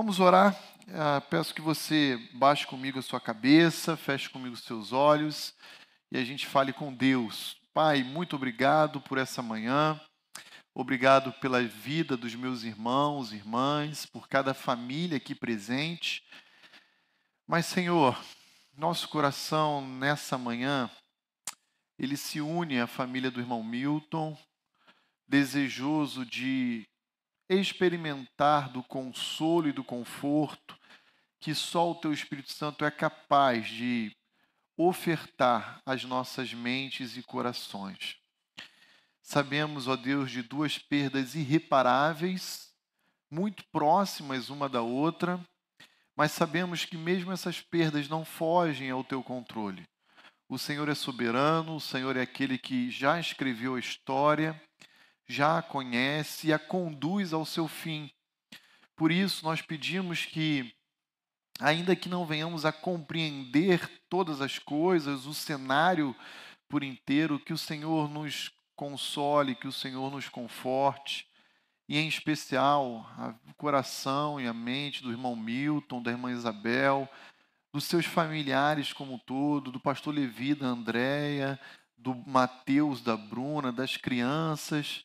Vamos orar. Ah, peço que você baixe comigo a sua cabeça, feche comigo os seus olhos e a gente fale com Deus. Pai, muito obrigado por essa manhã. Obrigado pela vida dos meus irmãos, irmãs, por cada família aqui presente. Mas, Senhor, nosso coração nessa manhã, ele se une à família do irmão Milton, desejoso de experimentar do consolo e do conforto que só o teu Espírito Santo é capaz de ofertar às nossas mentes e corações. Sabemos, ó Deus, de duas perdas irreparáveis, muito próximas uma da outra, mas sabemos que mesmo essas perdas não fogem ao teu controle. O Senhor é soberano, o Senhor é aquele que já escreveu a história já a conhece e a conduz ao seu fim. Por isso, nós pedimos que, ainda que não venhamos a compreender todas as coisas, o cenário por inteiro, que o Senhor nos console, que o Senhor nos conforte, e em especial o coração e a mente do irmão Milton, da irmã Isabel, dos seus familiares como um todo, do pastor Levi, da Andréia, do Mateus, da Bruna, das crianças,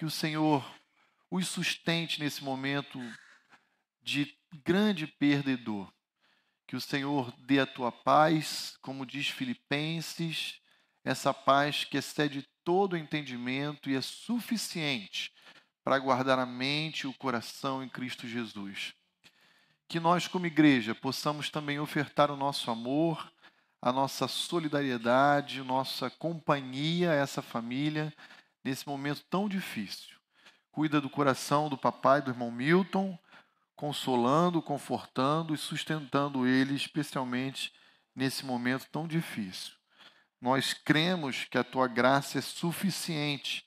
que o Senhor os sustente nesse momento de grande perda e dor. Que o Senhor dê a tua paz, como diz Filipenses, essa paz que excede todo entendimento e é suficiente para guardar a mente e o coração em Cristo Jesus. Que nós, como igreja, possamos também ofertar o nosso amor, a nossa solidariedade, nossa companhia a essa família nesse momento tão difícil. Cuida do coração do papai, do irmão Milton, consolando, confortando e sustentando ele, especialmente nesse momento tão difícil. Nós cremos que a tua graça é suficiente.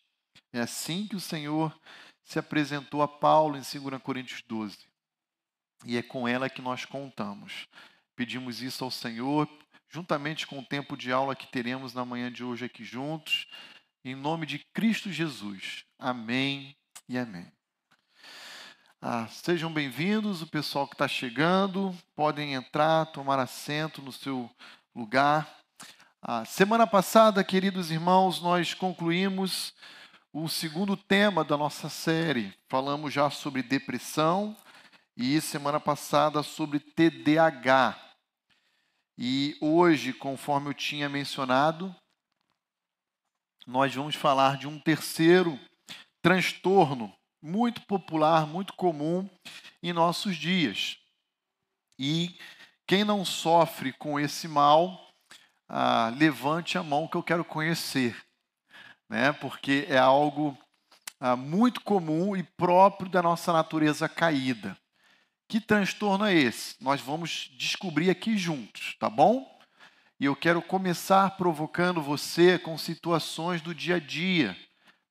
É assim que o Senhor se apresentou a Paulo em 2 Coríntios 12. E é com ela que nós contamos. Pedimos isso ao Senhor, juntamente com o tempo de aula que teremos na manhã de hoje aqui juntos em nome de Cristo Jesus. Amém e amém. Ah, sejam bem-vindos, o pessoal que está chegando, podem entrar, tomar assento no seu lugar. Ah, semana passada, queridos irmãos, nós concluímos o segundo tema da nossa série. Falamos já sobre depressão e semana passada sobre TDAH. E hoje, conforme eu tinha mencionado, nós vamos falar de um terceiro transtorno muito popular, muito comum em nossos dias. E quem não sofre com esse mal, ah, levante a mão que eu quero conhecer, né? porque é algo ah, muito comum e próprio da nossa natureza caída. Que transtorno é esse? Nós vamos descobrir aqui juntos, tá bom? E eu quero começar provocando você com situações do dia a dia,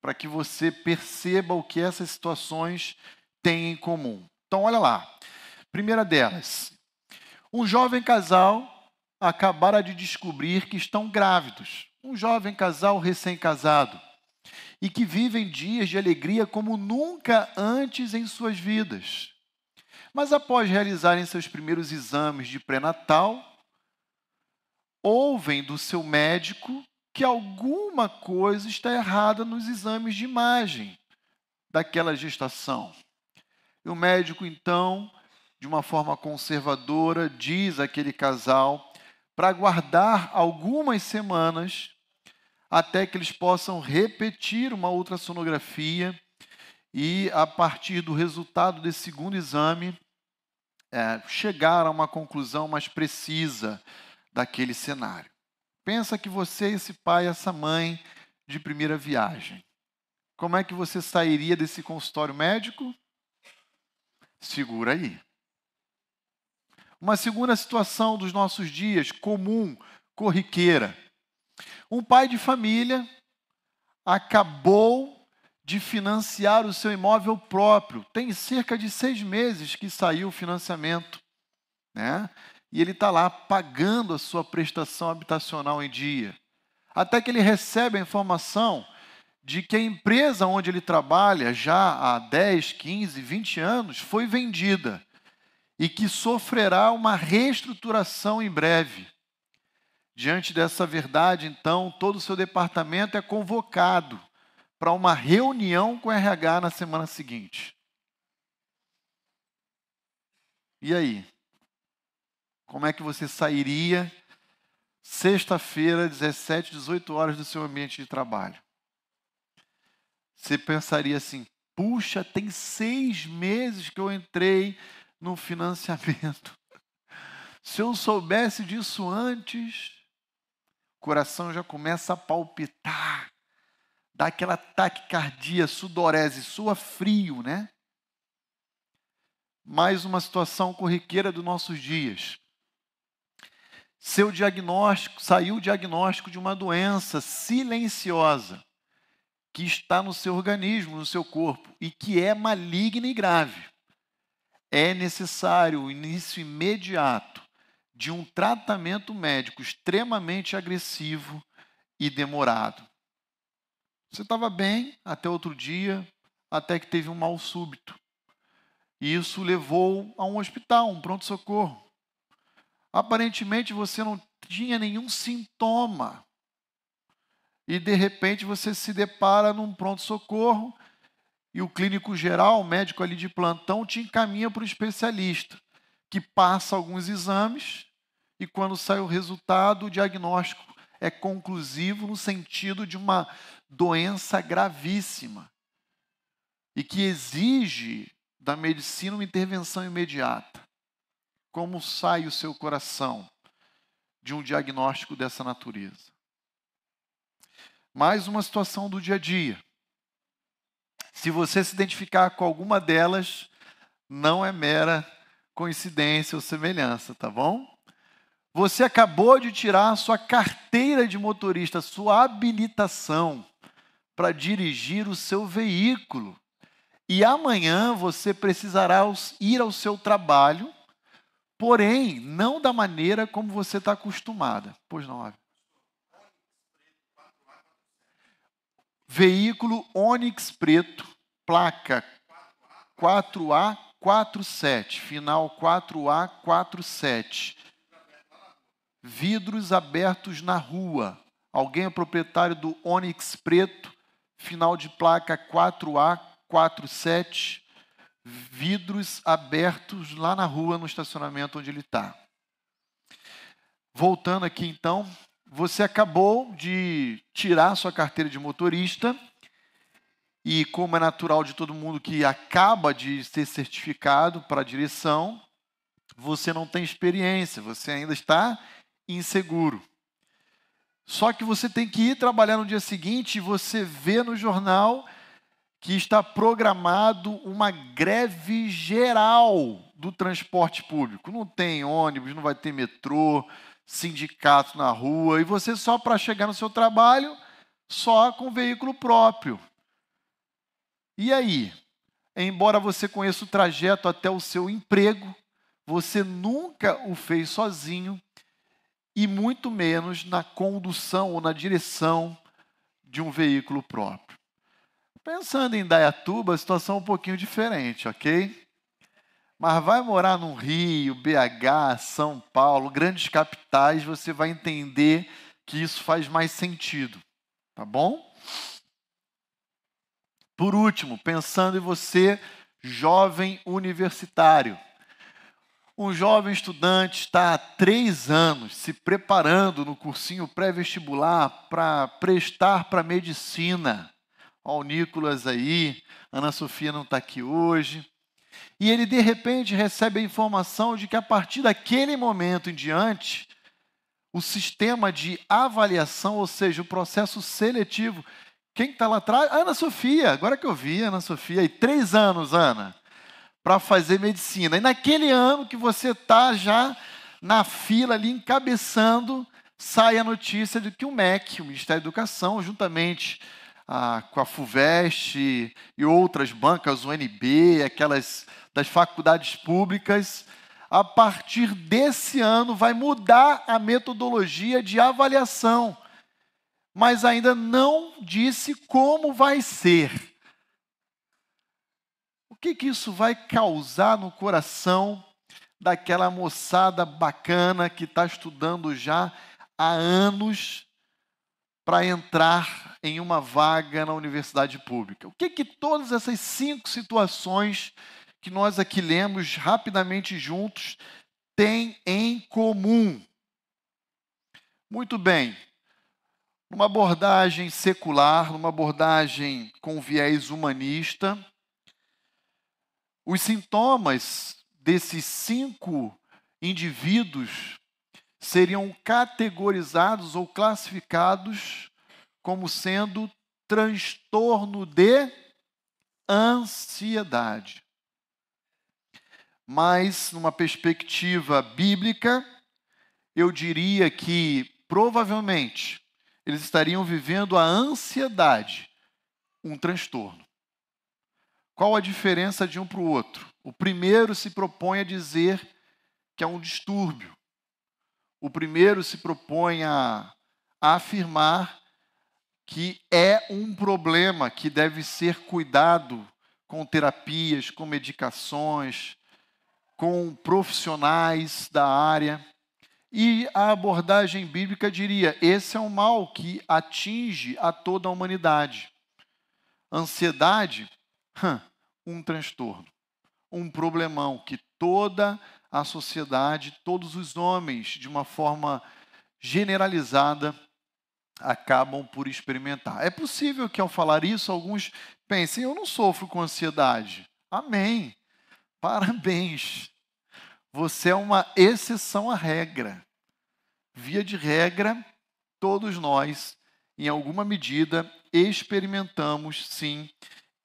para que você perceba o que essas situações têm em comum. Então, olha lá. Primeira delas: um jovem casal acabara de descobrir que estão grávidos. Um jovem casal recém-casado e que vivem dias de alegria como nunca antes em suas vidas. Mas após realizarem seus primeiros exames de pré-natal, ouvem do seu médico que alguma coisa está errada nos exames de imagem daquela gestação. E o médico, então, de uma forma conservadora, diz àquele casal para aguardar algumas semanas até que eles possam repetir uma ultrassonografia e, a partir do resultado desse segundo exame, é, chegar a uma conclusão mais precisa daquele cenário. Pensa que você, esse pai, essa mãe de primeira viagem. Como é que você sairia desse consultório médico? Segura aí. Uma segunda situação dos nossos dias, comum, corriqueira. Um pai de família acabou de financiar o seu imóvel próprio. Tem cerca de seis meses que saiu o financiamento. Né? E ele está lá pagando a sua prestação habitacional em dia. Até que ele recebe a informação de que a empresa onde ele trabalha já há 10, 15, 20 anos foi vendida. e que sofrerá uma reestruturação em breve. Diante dessa verdade, então, todo o seu departamento é convocado para uma reunião com o RH na semana seguinte. E aí? Como é que você sairia sexta-feira, 17, 18 horas do seu ambiente de trabalho? Você pensaria assim: puxa, tem seis meses que eu entrei no financiamento. Se eu soubesse disso antes, o coração já começa a palpitar, dá aquela taquicardia, sudorese, sua frio, né? Mais uma situação corriqueira dos nossos dias. Seu diagnóstico, saiu o diagnóstico de uma doença silenciosa que está no seu organismo, no seu corpo e que é maligna e grave. É necessário o início imediato de um tratamento médico extremamente agressivo e demorado. Você estava bem até outro dia, até que teve um mal súbito. E isso levou a um hospital, um pronto-socorro. Aparentemente você não tinha nenhum sintoma. E de repente você se depara num pronto-socorro e o clínico geral, o médico ali de plantão, te encaminha para o especialista, que passa alguns exames e quando sai o resultado, o diagnóstico é conclusivo no sentido de uma doença gravíssima e que exige da medicina uma intervenção imediata. Como sai o seu coração de um diagnóstico dessa natureza? Mais uma situação do dia a dia. Se você se identificar com alguma delas, não é mera coincidência ou semelhança, tá bom? Você acabou de tirar sua carteira de motorista, sua habilitação para dirigir o seu veículo. E amanhã você precisará ir ao seu trabalho, porém, não da maneira como você está acostumada. Pois não, Ave. Veículo Onix preto, placa 4A47, final 4A47 vidros abertos na rua. Alguém é proprietário do Onix preto, final de placa 4A47, vidros abertos lá na rua, no estacionamento onde ele está. Voltando aqui então, você acabou de tirar sua carteira de motorista e, como é natural de todo mundo que acaba de ser certificado para direção, você não tem experiência, você ainda está inseguro. Só que você tem que ir trabalhar no dia seguinte e você vê no jornal que está programado uma greve geral do transporte público. Não tem ônibus, não vai ter metrô, sindicato na rua, e você só para chegar no seu trabalho, só com veículo próprio. E aí? Embora você conheça o trajeto até o seu emprego, você nunca o fez sozinho e muito menos na condução ou na direção de um veículo próprio. Pensando em Dayatuba, a situação é um pouquinho diferente, ok? Mas vai morar no Rio, BH, São Paulo, grandes capitais, você vai entender que isso faz mais sentido, tá bom? Por último, pensando em você, jovem universitário. Um jovem estudante está há três anos se preparando no cursinho pré-vestibular para prestar para medicina. Olha o Nicolas aí, Ana Sofia não está aqui hoje. E ele, de repente, recebe a informação de que a partir daquele momento em diante, o sistema de avaliação, ou seja, o processo seletivo. Quem está lá atrás? Ana Sofia, agora que eu vi, Ana Sofia, e três anos, Ana para fazer medicina. E naquele ano que você está já na fila ali encabeçando, sai a notícia de que o MEC, o Ministério da Educação, juntamente com a FUVEST e outras bancas, o UNB, aquelas das faculdades públicas, a partir desse ano vai mudar a metodologia de avaliação, mas ainda não disse como vai ser. Que, que isso vai causar no coração daquela moçada bacana que está estudando já há anos para entrar em uma vaga na universidade pública. O que que todas essas cinco situações que nós aqui lemos rapidamente juntos têm em comum? Muito bem. Numa abordagem secular, numa abordagem com viés humanista, os sintomas desses cinco indivíduos seriam categorizados ou classificados como sendo transtorno de ansiedade. Mas, numa perspectiva bíblica, eu diria que provavelmente eles estariam vivendo a ansiedade, um transtorno. Qual a diferença de um para o outro? O primeiro se propõe a dizer que é um distúrbio. O primeiro se propõe a, a afirmar que é um problema que deve ser cuidado com terapias, com medicações, com profissionais da área. E a abordagem bíblica diria: esse é um mal que atinge a toda a humanidade. Ansiedade, um transtorno, um problemão que toda a sociedade, todos os homens, de uma forma generalizada, acabam por experimentar. É possível que ao falar isso, alguns pensem: eu não sofro com ansiedade. Amém. Parabéns. Você é uma exceção à regra. Via de regra, todos nós, em alguma medida, experimentamos sim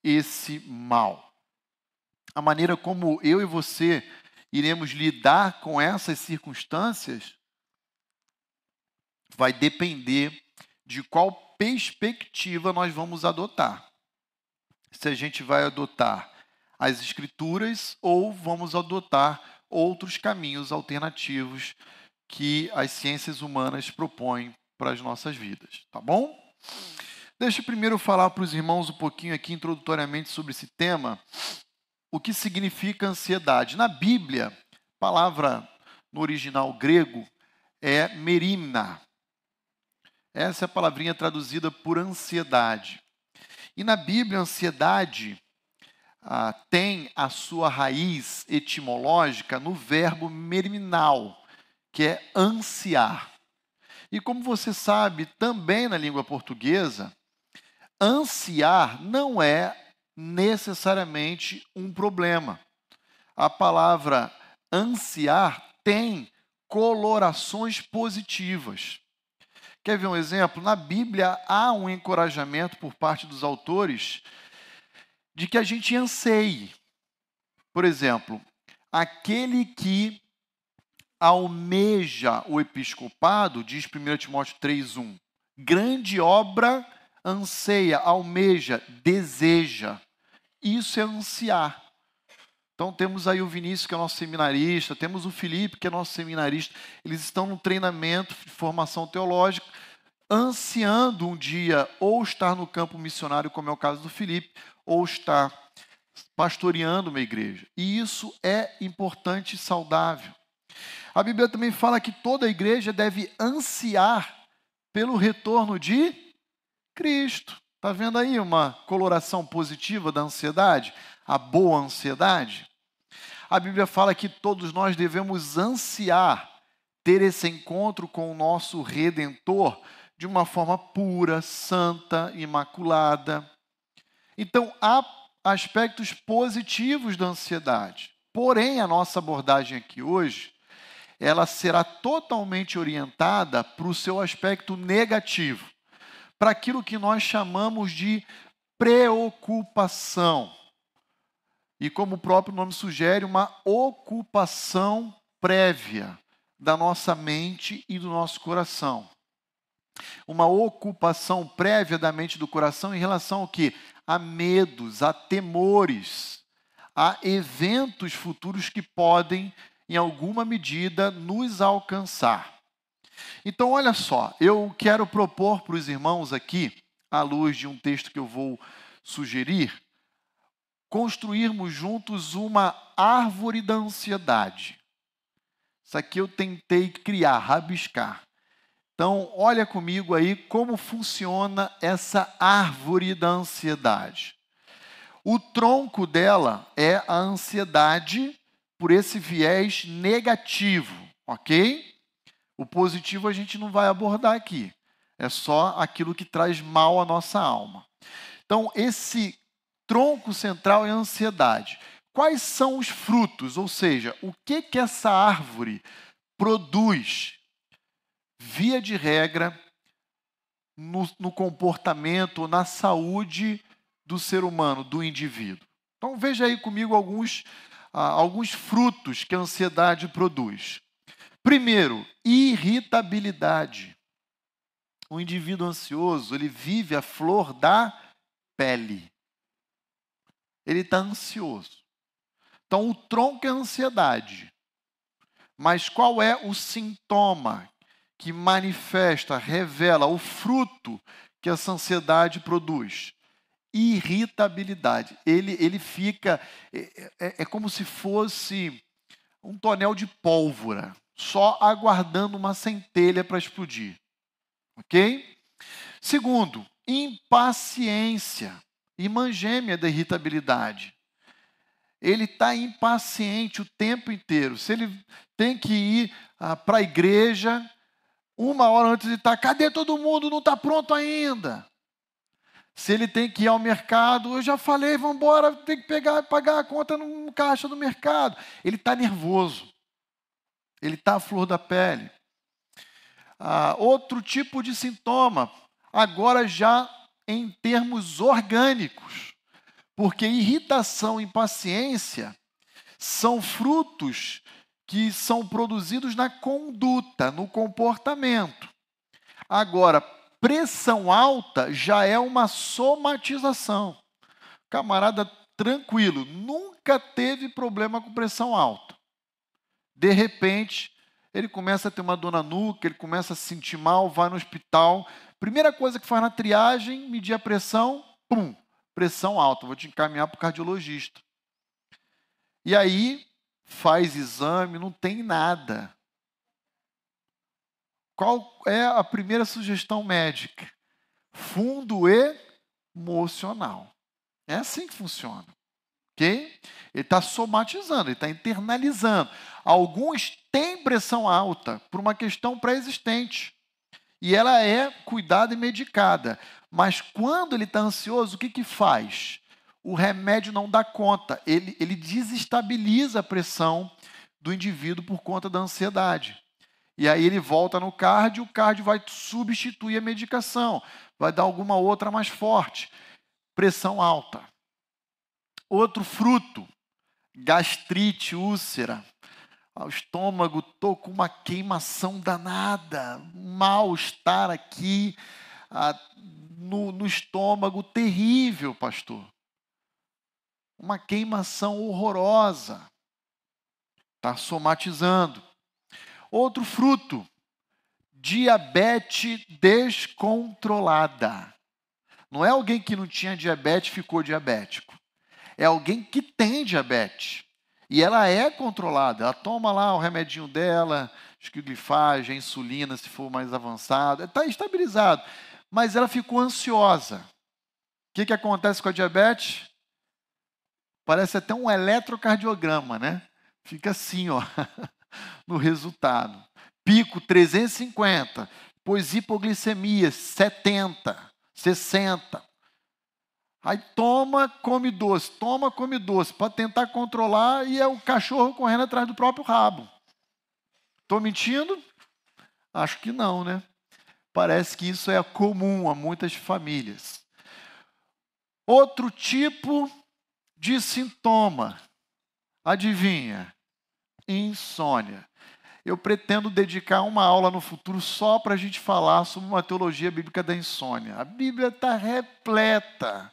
esse mal. A maneira como eu e você iremos lidar com essas circunstâncias vai depender de qual perspectiva nós vamos adotar. Se a gente vai adotar as escrituras ou vamos adotar outros caminhos alternativos que as ciências humanas propõem para as nossas vidas, tá bom? Deixa eu primeiro falar para os irmãos um pouquinho aqui introdutoriamente sobre esse tema, o que significa ansiedade. Na Bíblia, a palavra no original grego é merimna, essa é a palavrinha traduzida por ansiedade. E na Bíblia, ansiedade ah, tem a sua raiz etimológica no verbo meriminal, que é ansiar. E como você sabe, também na língua portuguesa, ansiar não é necessariamente um problema. A palavra ansiar tem colorações positivas. Quer ver um exemplo? Na Bíblia há um encorajamento por parte dos autores de que a gente anseie. Por exemplo, aquele que almeja o episcopado, diz 1 Timóteo 3,1, grande obra anseia, almeja, deseja. Isso é ansiar. Então temos aí o Vinícius, que é nosso seminarista, temos o Felipe, que é nosso seminarista. Eles estão no treinamento de formação teológica, ansiando um dia ou estar no campo missionário, como é o caso do Felipe, ou estar pastoreando uma igreja. E isso é importante e saudável. A Bíblia também fala que toda igreja deve ansiar pelo retorno de Cristo. Está vendo aí uma coloração positiva da ansiedade? A boa ansiedade? A Bíblia fala que todos nós devemos ansiar ter esse encontro com o nosso Redentor de uma forma pura, santa, imaculada. Então, há aspectos positivos da ansiedade. Porém, a nossa abordagem aqui hoje, ela será totalmente orientada para o seu aspecto negativo para aquilo que nós chamamos de preocupação. E como o próprio nome sugere, uma ocupação prévia da nossa mente e do nosso coração. Uma ocupação prévia da mente e do coração em relação ao que? A medos, a temores, a eventos futuros que podem, em alguma medida, nos alcançar. Então, olha só, eu quero propor para os irmãos aqui, à luz de um texto que eu vou sugerir, construirmos juntos uma árvore da ansiedade. Isso aqui eu tentei criar, rabiscar. Então, olha comigo aí como funciona essa árvore da ansiedade. O tronco dela é a ansiedade por esse viés negativo, ok? O positivo a gente não vai abordar aqui. É só aquilo que traz mal à nossa alma. Então, esse tronco central é a ansiedade. Quais são os frutos? Ou seja, o que que essa árvore produz? Via de regra, no, no comportamento, na saúde do ser humano, do indivíduo. Então veja aí comigo alguns, ah, alguns frutos que a ansiedade produz. Primeiro, irritabilidade. O indivíduo ansioso, ele vive a flor da pele. Ele está ansioso. Então, o tronco é a ansiedade. Mas qual é o sintoma que manifesta, revela o fruto que essa ansiedade produz? irritabilidade. Ele, ele fica, é, é, é como se fosse um tonel de pólvora, só aguardando uma centelha para explodir. Ok? Segundo, impaciência. Irmã gêmea da irritabilidade. Ele está impaciente o tempo inteiro. Se ele tem que ir ah, para a igreja, uma hora antes de estar, tá, cadê todo mundo? Não está pronto ainda. Se ele tem que ir ao mercado, eu já falei, vamos embora, tem que pegar, pagar a conta no caixa do mercado. Ele está nervoso. Ele está à flor da pele. Ah, outro tipo de sintoma, agora já em termos orgânicos, porque irritação e impaciência são frutos que são produzidos na conduta, no comportamento. Agora, pressão alta já é uma somatização. Camarada tranquilo, nunca teve problema com pressão alta. De repente, ele começa a ter uma dor na nuca, ele começa a se sentir mal, vai no hospital. Primeira coisa que faz na triagem, medir a pressão, pum, pressão alta, vou te encaminhar para o cardiologista. E aí, faz exame, não tem nada. Qual é a primeira sugestão médica? Fundo emocional. É assim que funciona. Ok? Ele está somatizando, ele está internalizando. Alguns têm pressão alta por uma questão pré-existente. E ela é cuidada e medicada. Mas quando ele está ansioso, o que, que faz? O remédio não dá conta. Ele, ele desestabiliza a pressão do indivíduo por conta da ansiedade. E aí ele volta no cardio, o cardio vai substituir a medicação, vai dar alguma outra mais forte. Pressão alta. Outro fruto, gastrite, úlcera. O estômago, estou com uma queimação danada, mal-estar aqui ah, no, no estômago, terrível, pastor. Uma queimação horrorosa. Está somatizando. Outro fruto, diabetes descontrolada. Não é alguém que não tinha diabetes ficou diabético. É alguém que tem diabetes. E ela é controlada. Ela toma lá o remedinho dela, esquilifagem, insulina, se for mais avançado. Está estabilizado. Mas ela ficou ansiosa. O que, que acontece com a diabetes? Parece até um eletrocardiograma, né? Fica assim, ó. no resultado. Pico 350, pois hipoglicemia 70, 60. Aí toma, come doce, toma, come doce, para tentar controlar e é o cachorro correndo atrás do próprio rabo. Estou mentindo? Acho que não, né? Parece que isso é comum a muitas famílias. Outro tipo de sintoma, adivinha? insônia. Eu pretendo dedicar uma aula no futuro só para a gente falar sobre uma teologia bíblica da insônia. A Bíblia está repleta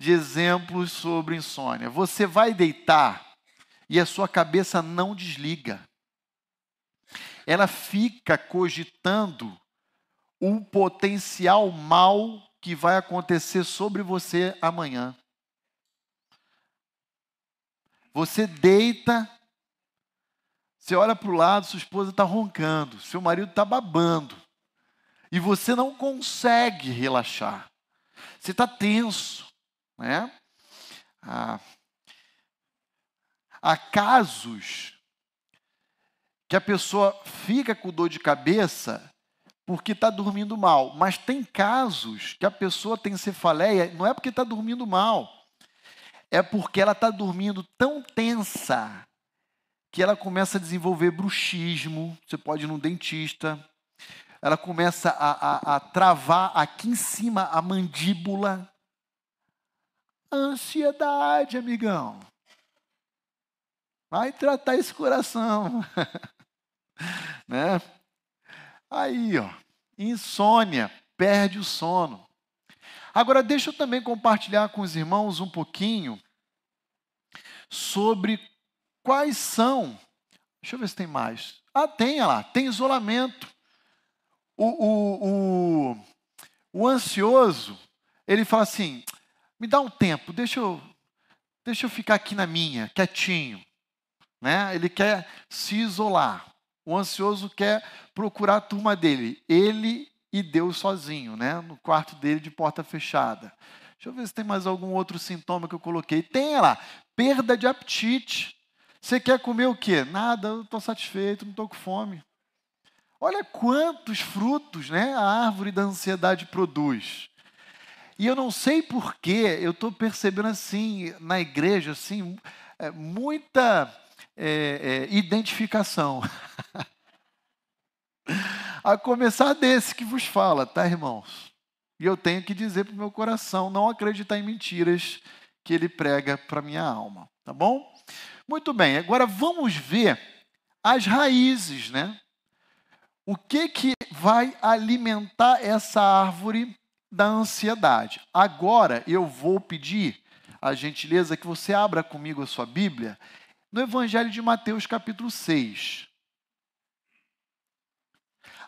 de exemplos sobre insônia. Você vai deitar e a sua cabeça não desliga. Ela fica cogitando o potencial mal que vai acontecer sobre você amanhã. Você deita Você olha para o lado, sua esposa está roncando, seu marido está babando. E você não consegue relaxar. Você está tenso. Né? Ah, há casos que a pessoa fica com dor de cabeça porque está dormindo mal. Mas tem casos que a pessoa tem cefaleia, não é porque está dormindo mal, é porque ela está dormindo tão tensa que ela começa a desenvolver bruxismo. Você pode ir num dentista. Ela começa a, a, a travar aqui em cima a mandíbula. Ansiedade, amigão. Vai tratar esse coração. né? Aí, ó, insônia, perde o sono. Agora, deixa eu também compartilhar com os irmãos um pouquinho sobre quais são. Deixa eu ver se tem mais. Ah, tem, olha lá, tem isolamento. O, o, o, o ansioso, ele fala assim: me dá um tempo, deixa eu, deixa eu ficar aqui na minha, quietinho. Né? Ele quer se isolar. O ansioso quer procurar a turma dele, ele e Deus sozinho, né? no quarto dele de porta fechada. Deixa eu ver se tem mais algum outro sintoma que eu coloquei. Tem lá, perda de apetite. Você quer comer o quê? Nada, eu estou satisfeito, não estou com fome. Olha quantos frutos né, a árvore da ansiedade produz. E eu não sei porquê, eu estou percebendo assim, na igreja, assim, é, muita é, é, identificação. A começar desse que vos fala, tá, irmãos? E eu tenho que dizer para o meu coração não acreditar em mentiras que ele prega para minha alma, tá bom? Muito bem, agora vamos ver as raízes, né? O que que vai alimentar essa árvore da ansiedade? Agora eu vou pedir a gentileza que você abra comigo a sua Bíblia no Evangelho de Mateus, capítulo 6.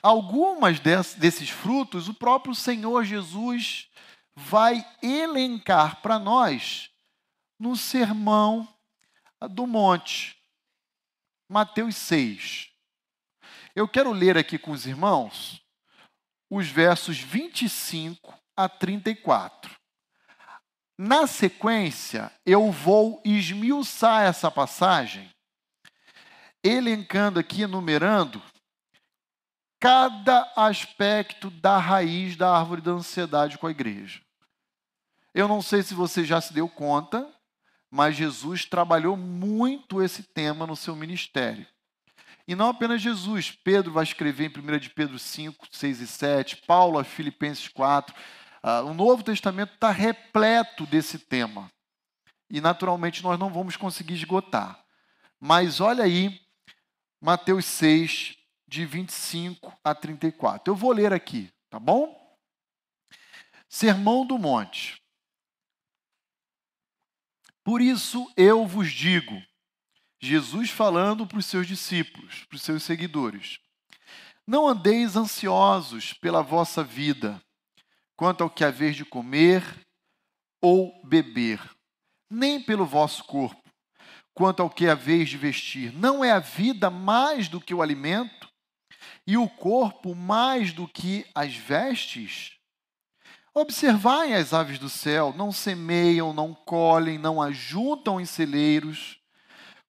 Algumas desses frutos, o próprio Senhor Jesus vai elencar para nós no Sermão do Monte, Mateus 6. Eu quero ler aqui com os irmãos os versos 25 a 34. Na sequência, eu vou esmiuçar essa passagem, elencando aqui, enumerando, cada aspecto da raiz da árvore da ansiedade com a igreja. Eu não sei se você já se deu conta, mas Jesus trabalhou muito esse tema no seu ministério. E não apenas Jesus, Pedro vai escrever em 1 de Pedro 5, 6 e 7, Paulo a Filipenses 4, Uh, o Novo Testamento está repleto desse tema. E, naturalmente, nós não vamos conseguir esgotar. Mas olha aí, Mateus 6, de 25 a 34. Eu vou ler aqui, tá bom? Sermão do Monte. Por isso eu vos digo, Jesus falando para os seus discípulos, para os seus seguidores: não andeis ansiosos pela vossa vida quanto ao que haver de comer ou beber, nem pelo vosso corpo, quanto ao que haver de vestir. Não é a vida mais do que o alimento, e o corpo mais do que as vestes? Observai as aves do céu, não semeiam, não colhem, não ajuntam em celeiros,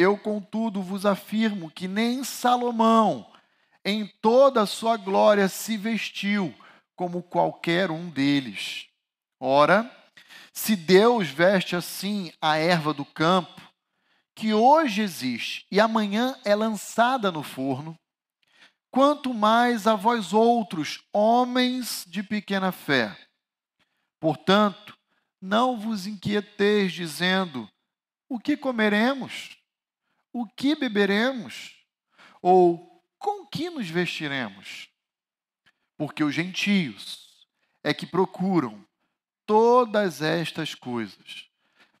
Eu, contudo, vos afirmo que nem Salomão, em toda a sua glória se vestiu como qualquer um deles. Ora, se Deus veste assim a erva do campo, que hoje existe e amanhã é lançada no forno, quanto mais a vós outros, homens de pequena fé. Portanto, não vos inquieteis dizendo: o que comeremos? O que beberemos? Ou com que nos vestiremos? Porque os gentios é que procuram todas estas coisas.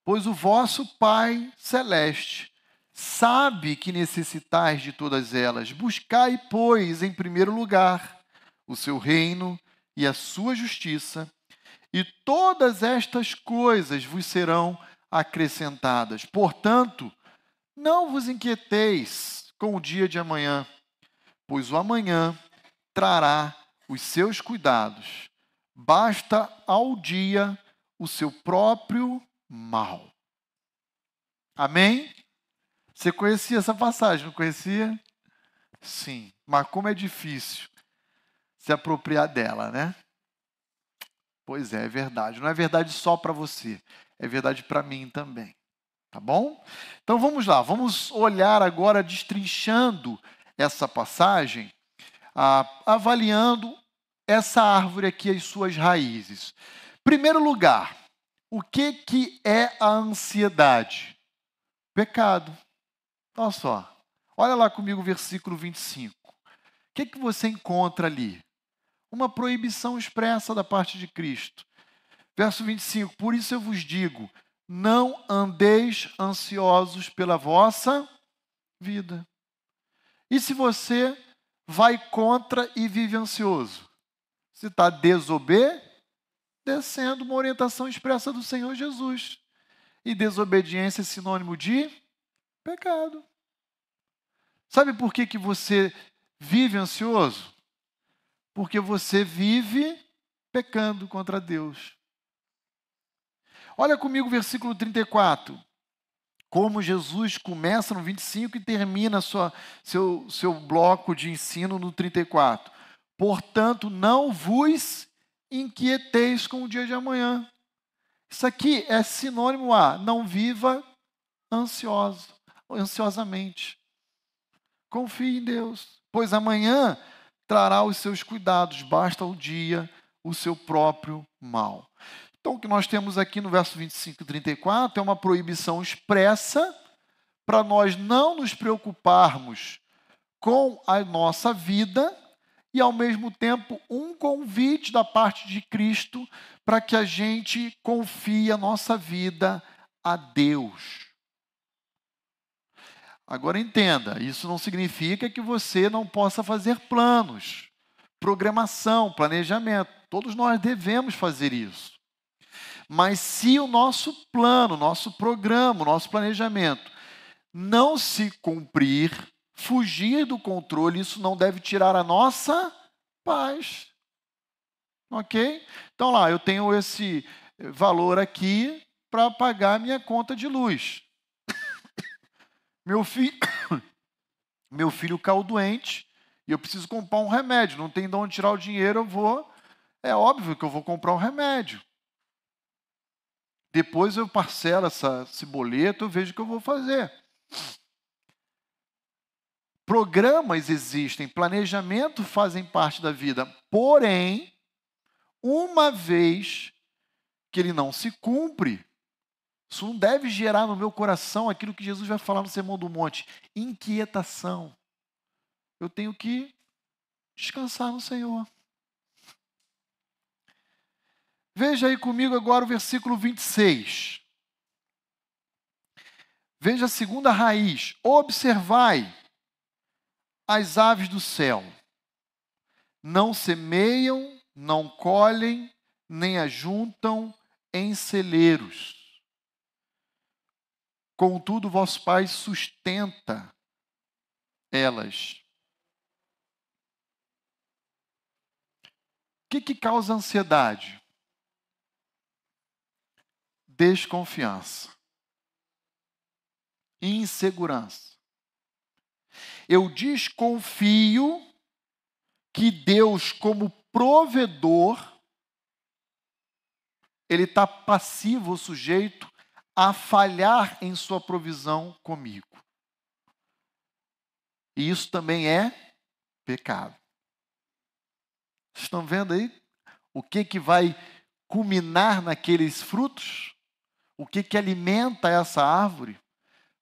Pois o vosso Pai celeste sabe que necessitais de todas elas. Buscai, pois, em primeiro lugar o seu reino e a sua justiça, e todas estas coisas vos serão acrescentadas. Portanto, não vos inquieteis com o dia de amanhã, pois o amanhã trará os seus cuidados. Basta ao dia o seu próprio mal. Amém? Você conhecia essa passagem, não conhecia? Sim, mas como é difícil se apropriar dela, né? Pois é, é verdade. Não é verdade só para você, é verdade para mim também. Tá bom? Então vamos lá, vamos olhar agora destrinchando essa passagem, avaliando essa árvore aqui, as suas raízes. Primeiro lugar, o que, que é a ansiedade? Pecado. Olha só, olha lá comigo o versículo 25. O que, que você encontra ali? Uma proibição expressa da parte de Cristo. Verso 25: Por isso eu vos digo, não andeis ansiosos pela vossa vida. E se você vai contra e vive ansioso? Você está desobedecendo uma orientação expressa do Senhor Jesus. E desobediência é sinônimo de Pecado. Sabe por que, que você vive ansioso? Porque você vive pecando contra Deus. Olha comigo o versículo 34. Como Jesus começa no 25 e termina sua, seu, seu bloco de ensino no 34. Portanto, não vos inquieteis com o dia de amanhã. Isso aqui é sinônimo a não viva ansioso ansiosamente. Confie em Deus, pois amanhã trará os seus cuidados, basta o dia o seu próprio mal. Então, o que nós temos aqui no verso 25 e 34 é uma proibição expressa para nós não nos preocuparmos com a nossa vida e, ao mesmo tempo, um convite da parte de Cristo para que a gente confie a nossa vida a Deus. Agora entenda, isso não significa que você não possa fazer planos, programação, planejamento. Todos nós devemos fazer isso. Mas se o nosso plano, nosso programa, nosso planejamento não se cumprir, fugir do controle, isso não deve tirar a nossa paz. Ok? Então lá, eu tenho esse valor aqui para pagar minha conta de luz. Meu, fi... Meu filho caiu doente e eu preciso comprar um remédio. Não tem de onde tirar o dinheiro, eu vou. É óbvio que eu vou comprar um remédio. Depois eu parcelo essa, esse boleto, eu vejo o que eu vou fazer. Programas existem, planejamento fazem parte da vida. Porém, uma vez que ele não se cumpre, isso não deve gerar no meu coração aquilo que Jesus vai falar no Sermão do Monte: inquietação. Eu tenho que descansar no Senhor. Veja aí comigo agora o versículo 26. Veja a segunda raiz. Observai as aves do céu. Não semeiam, não colhem, nem ajuntam em celeiros Contudo, vosso Pai sustenta elas. O que, que causa ansiedade? Desconfiança. Insegurança. Eu desconfio que Deus, como provedor, ele está passivo, sujeito a falhar em sua provisão comigo. E isso também é pecado. Estão vendo aí o que, que vai culminar naqueles frutos? O que, que alimenta essa árvore?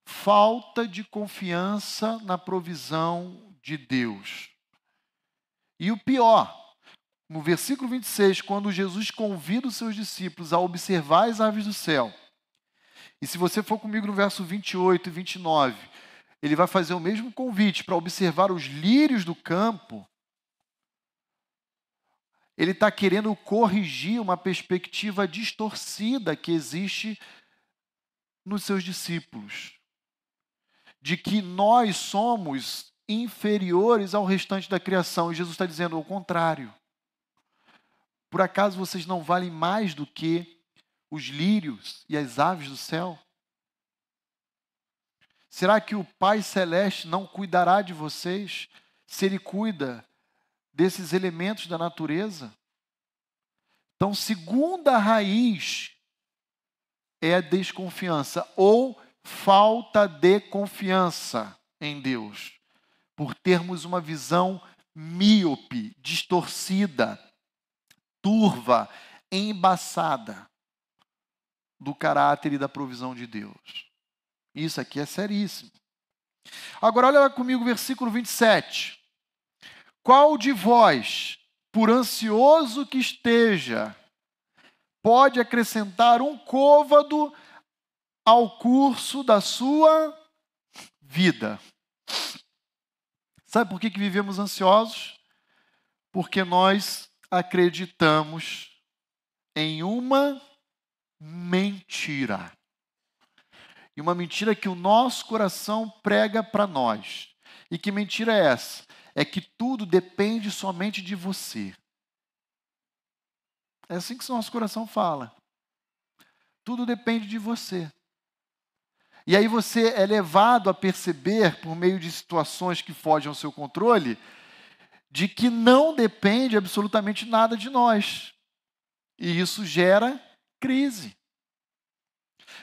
Falta de confiança na provisão de Deus. E o pior, no versículo 26, quando Jesus convida os seus discípulos a observar as aves do céu. E se você for comigo no verso 28 e 29, ele vai fazer o mesmo convite para observar os lírios do campo. Ele está querendo corrigir uma perspectiva distorcida que existe nos seus discípulos, de que nós somos inferiores ao restante da criação. E Jesus está dizendo ao contrário. Por acaso vocês não valem mais do que os lírios e as aves do céu? Será que o Pai Celeste não cuidará de vocês se Ele cuida desses elementos da natureza? Então, segunda raiz é a desconfiança ou falta de confiança em Deus, por termos uma visão míope, distorcida, turva, embaçada do caráter e da provisão de Deus. Isso aqui é seríssimo. Agora, olha comigo o versículo 27. Qual de vós, por ansioso que esteja, pode acrescentar um côvado ao curso da sua vida? Sabe por que, que vivemos ansiosos? Porque nós acreditamos em uma mentira. E uma mentira que o nosso coração prega para nós. E que mentira é essa? É que tudo depende somente de você. É assim que nosso coração fala. Tudo depende de você. E aí você é levado a perceber, por meio de situações que fogem ao seu controle, de que não depende absolutamente nada de nós. E isso gera crise.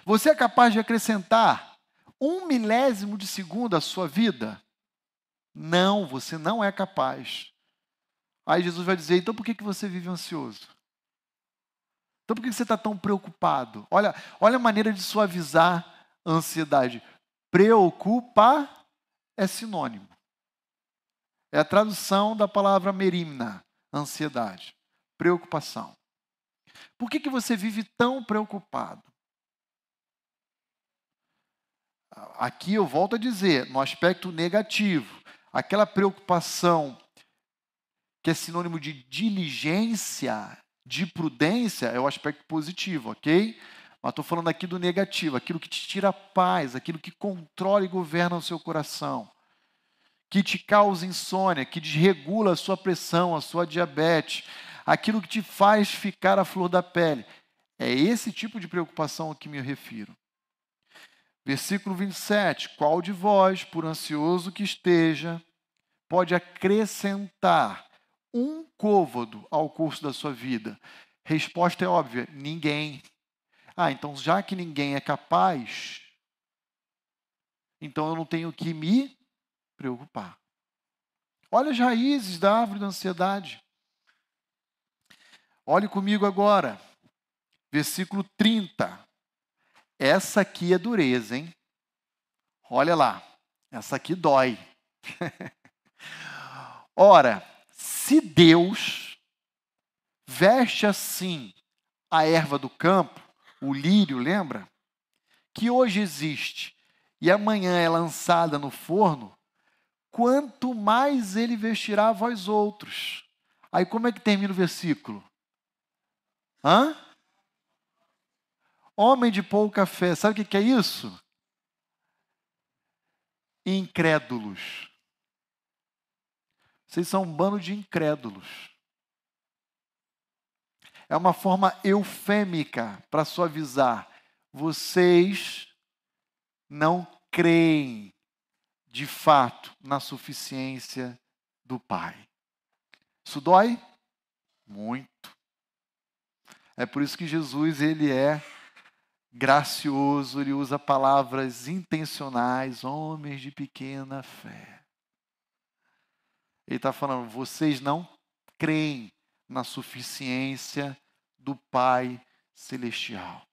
Você é capaz de acrescentar um milésimo de segundo à sua vida? Não, você não é capaz. Aí Jesus vai dizer: então por que, que você vive ansioso? Então por que você está tão preocupado? Olha, olha a maneira de suavizar a ansiedade. Preocupa é sinônimo. É a tradução da palavra merimna, ansiedade, preocupação. Por que, que você vive tão preocupado? Aqui eu volto a dizer, no aspecto negativo, aquela preocupação que é sinônimo de diligência, de prudência, é o aspecto positivo, ok? Mas estou falando aqui do negativo, aquilo que te tira paz, aquilo que controla e governa o seu coração, que te causa insônia, que desregula a sua pressão, a sua diabetes, aquilo que te faz ficar à flor da pele. É esse tipo de preocupação a que me refiro. Versículo 27. Qual de vós, por ansioso que esteja, pode acrescentar um côvado ao curso da sua vida? Resposta é óbvia: ninguém. Ah, então já que ninguém é capaz, então eu não tenho que me preocupar. Olha as raízes da árvore da ansiedade. Olhe comigo agora, versículo 30. Essa aqui é dureza, hein? Olha lá, essa aqui dói. Ora, se Deus veste assim a erva do campo, o lírio, lembra? Que hoje existe e amanhã é lançada no forno, quanto mais ele vestirá vós outros. Aí como é que termina o versículo? Hã? Homem de pouca fé, sabe o que é isso? Incrédulos. Vocês são um bando de incrédulos. É uma forma eufêmica para suavizar. Vocês não creem de fato na suficiência do Pai. Isso dói? Muito. É por isso que Jesus ele é gracioso, ele usa palavras intencionais, homens de pequena fé. Ele está falando, vocês não creem na suficiência do Pai Celestial.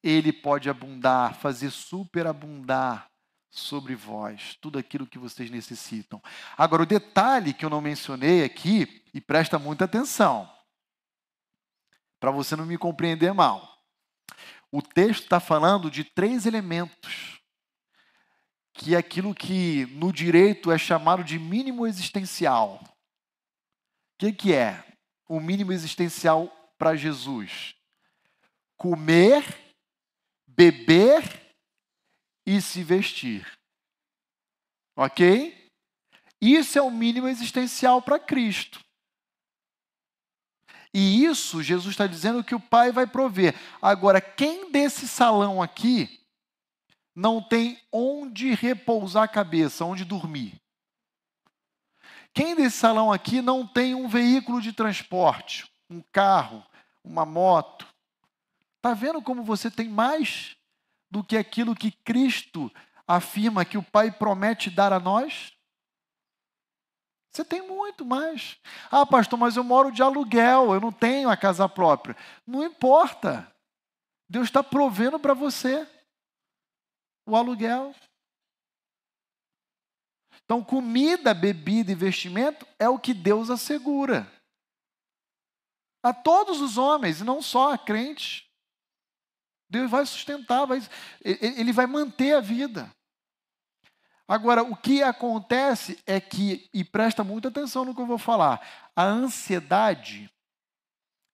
Ele pode abundar, fazer superabundar sobre vós tudo aquilo que vocês necessitam. Agora, o detalhe que eu não mencionei aqui, e presta muita atenção, para você não me compreender mal. O texto está falando de três elementos, que é aquilo que no direito é chamado de mínimo existencial. O que, que é o mínimo existencial para Jesus? Comer, beber e se vestir. Ok? Isso é o mínimo existencial para Cristo. E isso Jesus está dizendo que o Pai vai prover. Agora, quem desse salão aqui não tem onde repousar a cabeça, onde dormir? Quem desse salão aqui não tem um veículo de transporte, um carro, uma moto? Está vendo como você tem mais do que aquilo que Cristo afirma que o Pai promete dar a nós? Você tem muito mais. Ah, pastor, mas eu moro de aluguel, eu não tenho a casa própria. Não importa. Deus está provendo para você o aluguel. Então, comida, bebida e vestimento é o que Deus assegura. A todos os homens, e não só a crentes. Deus vai sustentar, vai, ele vai manter a vida. Agora, o que acontece é que, e presta muita atenção no que eu vou falar, a ansiedade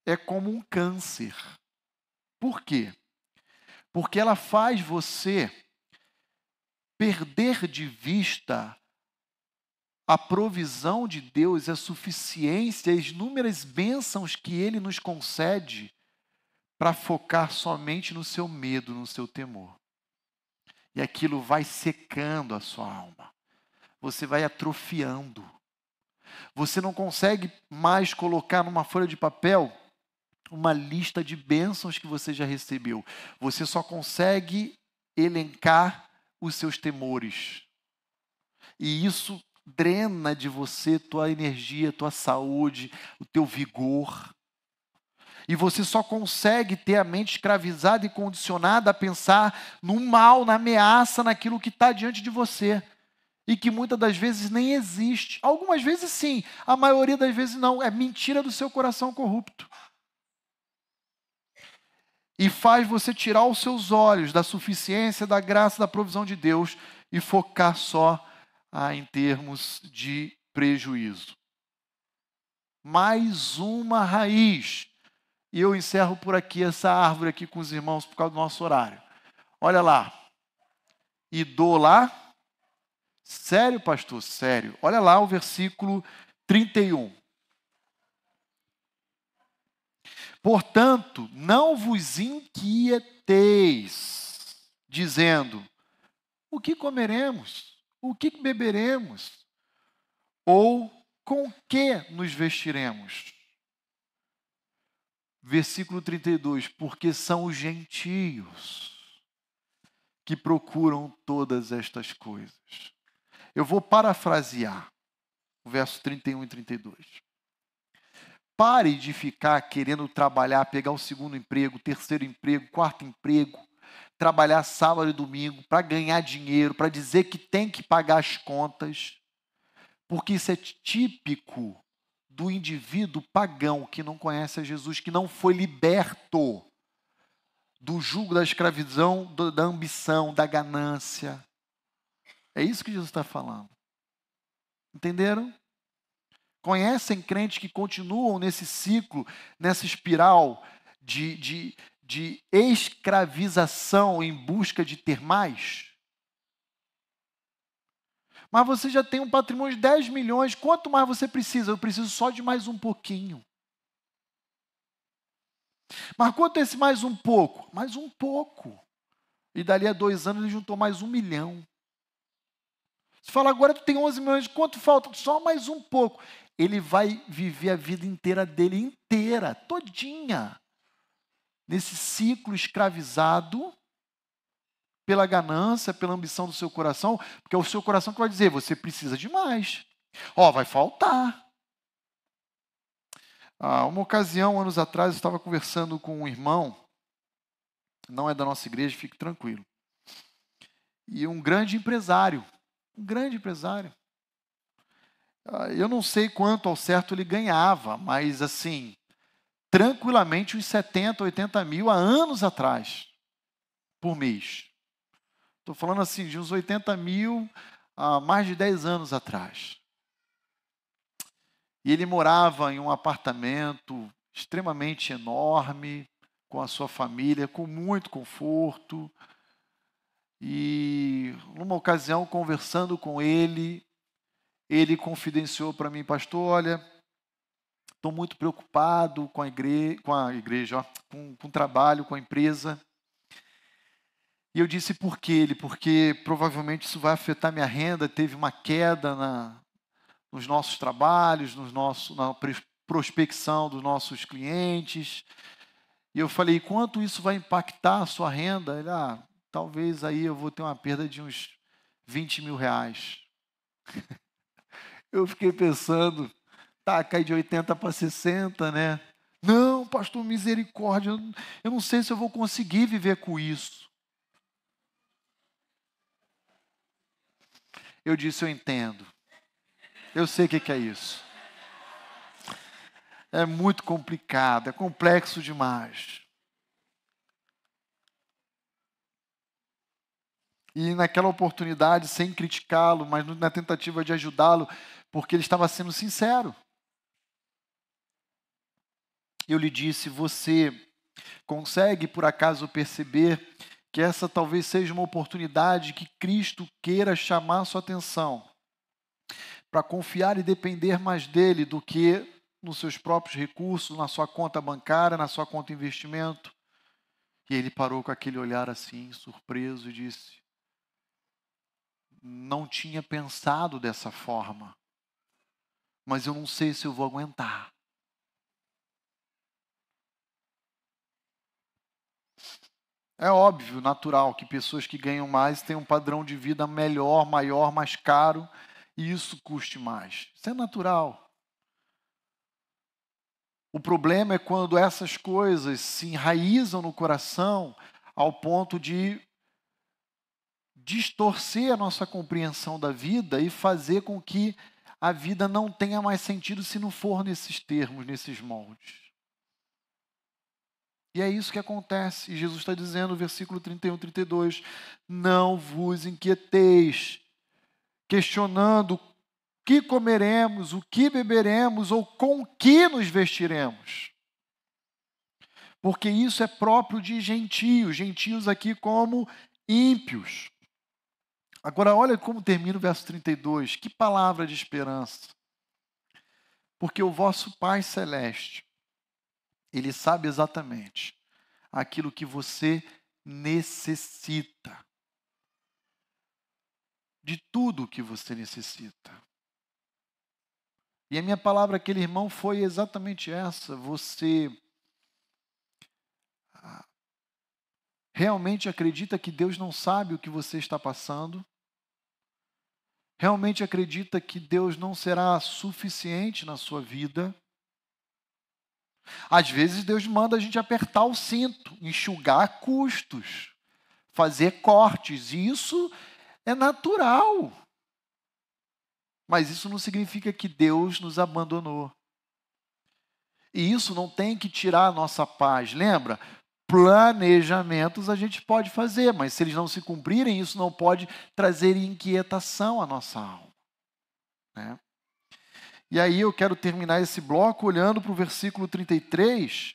é como um câncer. Por quê? Porque ela faz você perder de vista a provisão de Deus, a suficiência, as inúmeras bênçãos que Ele nos concede para focar somente no seu medo, no seu temor. E aquilo vai secando a sua alma. Você vai atrofiando. Você não consegue mais colocar numa folha de papel uma lista de bênçãos que você já recebeu. Você só consegue elencar os seus temores. E isso drena de você tua energia, tua saúde, o teu vigor. E você só consegue ter a mente escravizada e condicionada a pensar no mal, na ameaça, naquilo que está diante de você. E que muitas das vezes nem existe. Algumas vezes sim, a maioria das vezes não. É mentira do seu coração corrupto. E faz você tirar os seus olhos da suficiência, da graça, da provisão de Deus e focar só ah, em termos de prejuízo. Mais uma raiz e eu encerro por aqui essa árvore aqui com os irmãos por causa do nosso horário. Olha lá. Idola. Sério, pastor? Sério. Olha lá o versículo 31. Portanto, não vos inquieteis, dizendo: o que comeremos? O que beberemos? Ou com que nos vestiremos? Versículo 32: Porque são os gentios que procuram todas estas coisas. Eu vou parafrasear o verso 31 e 32. Pare de ficar querendo trabalhar, pegar o segundo emprego, terceiro emprego, quarto emprego, trabalhar sábado e domingo para ganhar dinheiro, para dizer que tem que pagar as contas, porque isso é típico do indivíduo pagão que não conhece a Jesus, que não foi liberto do jugo da escravidão, da ambição, da ganância. É isso que Jesus está falando. Entenderam? Conhecem crentes que continuam nesse ciclo, nessa espiral de, de, de escravização em busca de ter mais? Mas você já tem um patrimônio de 10 milhões, quanto mais você precisa? Eu preciso só de mais um pouquinho. Mas quanto é esse mais um pouco? Mais um pouco. E dali a dois anos ele juntou mais um milhão. Você fala, agora tu tem 11 milhões, quanto falta? Só mais um pouco. Ele vai viver a vida inteira dele, inteira, todinha, nesse ciclo escravizado pela ganância, pela ambição do seu coração, porque é o seu coração que vai dizer: você precisa de mais. Ó, oh, vai faltar. Ah, uma ocasião, anos atrás, eu estava conversando com um irmão, não é da nossa igreja, fique tranquilo. e um grande empresário. Um grande empresário. Ah, eu não sei quanto ao certo ele ganhava, mas assim, tranquilamente uns 70, 80 mil há anos atrás, por mês. Estou falando assim de uns 80 mil há mais de 10 anos atrás. E ele morava em um apartamento extremamente enorme, com a sua família, com muito conforto. E numa ocasião, conversando com ele, ele confidenciou para mim, pastor, olha, estou muito preocupado com a igreja, com, a igreja ó, com, com o trabalho, com a empresa. E eu disse por quê? Ele, porque provavelmente isso vai afetar minha renda, teve uma queda na, nos nossos trabalhos, nos nossos, na prospecção dos nossos clientes. E eu falei, quanto isso vai impactar a sua renda? Ele, ah, talvez aí eu vou ter uma perda de uns 20 mil reais. Eu fiquei pensando, tá, cai de 80 para 60, né? Não, pastor, misericórdia, eu não sei se eu vou conseguir viver com isso. Eu disse, eu entendo. Eu sei o que é isso. É muito complicado, é complexo demais. E naquela oportunidade, sem criticá-lo, mas na tentativa de ajudá-lo, porque ele estava sendo sincero. Eu lhe disse: Você consegue por acaso perceber que essa talvez seja uma oportunidade que Cristo queira chamar sua atenção para confiar e depender mais dele do que nos seus próprios recursos, na sua conta bancária, na sua conta investimento? E ele parou com aquele olhar assim, surpreso, e disse: Não tinha pensado dessa forma mas eu não sei se eu vou aguentar. É óbvio, natural, que pessoas que ganham mais têm um padrão de vida melhor, maior, mais caro, e isso custe mais. Isso é natural. O problema é quando essas coisas se enraizam no coração ao ponto de distorcer a nossa compreensão da vida e fazer com que a vida não tenha mais sentido se não for nesses termos, nesses moldes. E é isso que acontece. E Jesus está dizendo, versículo 31, 32, não vos inquieteis, questionando o que comeremos, o que beberemos ou com que nos vestiremos. Porque isso é próprio de gentios, gentios aqui como ímpios. Agora, olha como termina o verso 32. Que palavra de esperança. Porque o vosso Pai Celeste, Ele sabe exatamente aquilo que você necessita. De tudo que você necessita. E a minha palavra aquele irmão foi exatamente essa. Você ah, realmente acredita que Deus não sabe o que você está passando? realmente acredita que Deus não será suficiente na sua vida, às vezes Deus manda a gente apertar o cinto, enxugar custos, fazer cortes, e isso é natural. Mas isso não significa que Deus nos abandonou. E isso não tem que tirar a nossa paz. Lembra? planejamentos a gente pode fazer, mas se eles não se cumprirem, isso não pode trazer inquietação à nossa alma. Né? E aí eu quero terminar esse bloco olhando para o versículo 33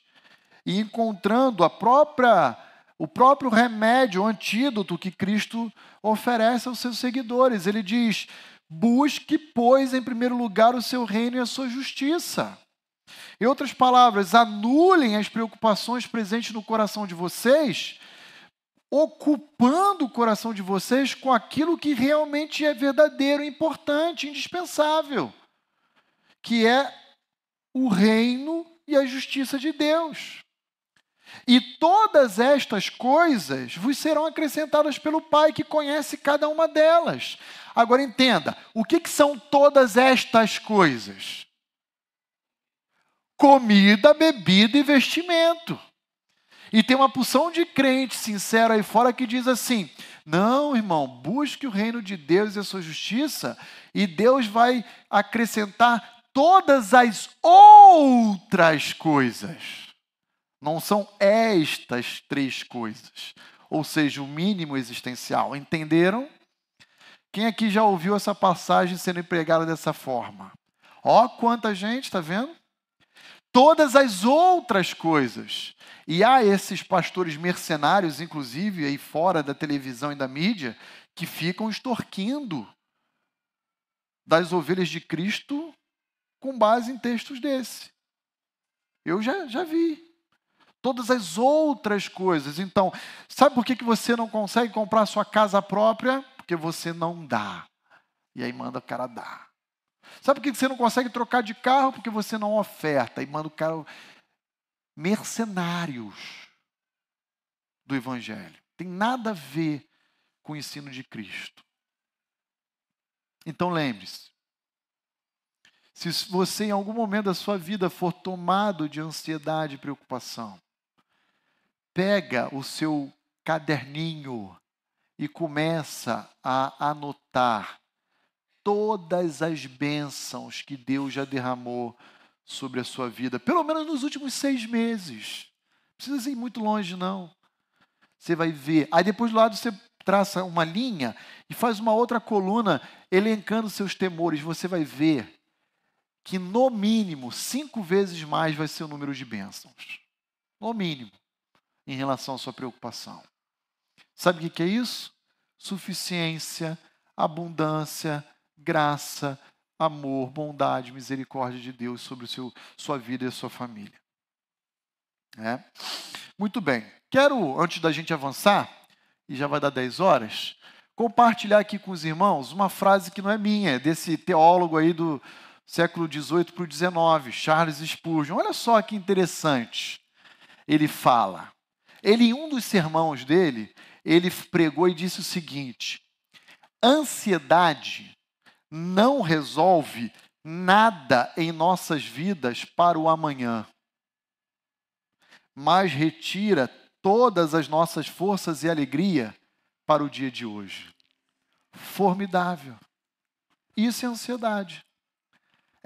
e encontrando a própria o próprio remédio, o antídoto que Cristo oferece aos seus seguidores. Ele diz: busque, pois, em primeiro lugar o seu reino e a sua justiça. Em outras palavras, anulem as preocupações presentes no coração de vocês, ocupando o coração de vocês com aquilo que realmente é verdadeiro, importante, indispensável, que é o reino e a justiça de Deus. E todas estas coisas vos serão acrescentadas pelo Pai que conhece cada uma delas. Agora entenda, o que, que são todas estas coisas? comida, bebida e vestimento. E tem uma porção de crente sincero aí fora que diz assim: Não, irmão, busque o reino de Deus e a sua justiça, e Deus vai acrescentar todas as outras coisas. Não são estas três coisas, ou seja, o mínimo existencial. Entenderam? Quem aqui já ouviu essa passagem sendo empregada dessa forma? Ó, oh, quanta gente, está vendo? Todas as outras coisas. E há esses pastores mercenários, inclusive, aí fora da televisão e da mídia, que ficam extorquindo das ovelhas de Cristo com base em textos desse. Eu já, já vi. Todas as outras coisas. Então, sabe por que, que você não consegue comprar sua casa própria? Porque você não dá. E aí manda o cara dar. Sabe por que você não consegue trocar de carro? Porque você não oferta. E manda o cara. Mercenários do Evangelho. Tem nada a ver com o ensino de Cristo. Então lembre-se: se você em algum momento da sua vida for tomado de ansiedade e preocupação, pega o seu caderninho e começa a anotar todas as bênçãos que Deus já derramou sobre a sua vida, pelo menos nos últimos seis meses. Não precisa ir muito longe, não. Você vai ver. Aí depois do lado você traça uma linha e faz uma outra coluna elencando seus temores. Você vai ver que no mínimo cinco vezes mais vai ser o número de bênçãos. No mínimo, em relação à sua preocupação. Sabe o que é isso? Suficiência, abundância, graça, amor, bondade, misericórdia de Deus sobre o seu, sua vida e a sua família. É? Muito bem. Quero, antes da gente avançar, e já vai dar 10 horas, compartilhar aqui com os irmãos uma frase que não é minha, é desse teólogo aí do, século XVIII para o XIX, Charles Spurgeon. Olha só que interessante. Ele fala. Ele, em um dos sermões dele, ele pregou e disse o seguinte: ansiedade não resolve nada em nossas vidas para o amanhã, mas retira todas as nossas forças e alegria para o dia de hoje. Formidável. Isso é ansiedade.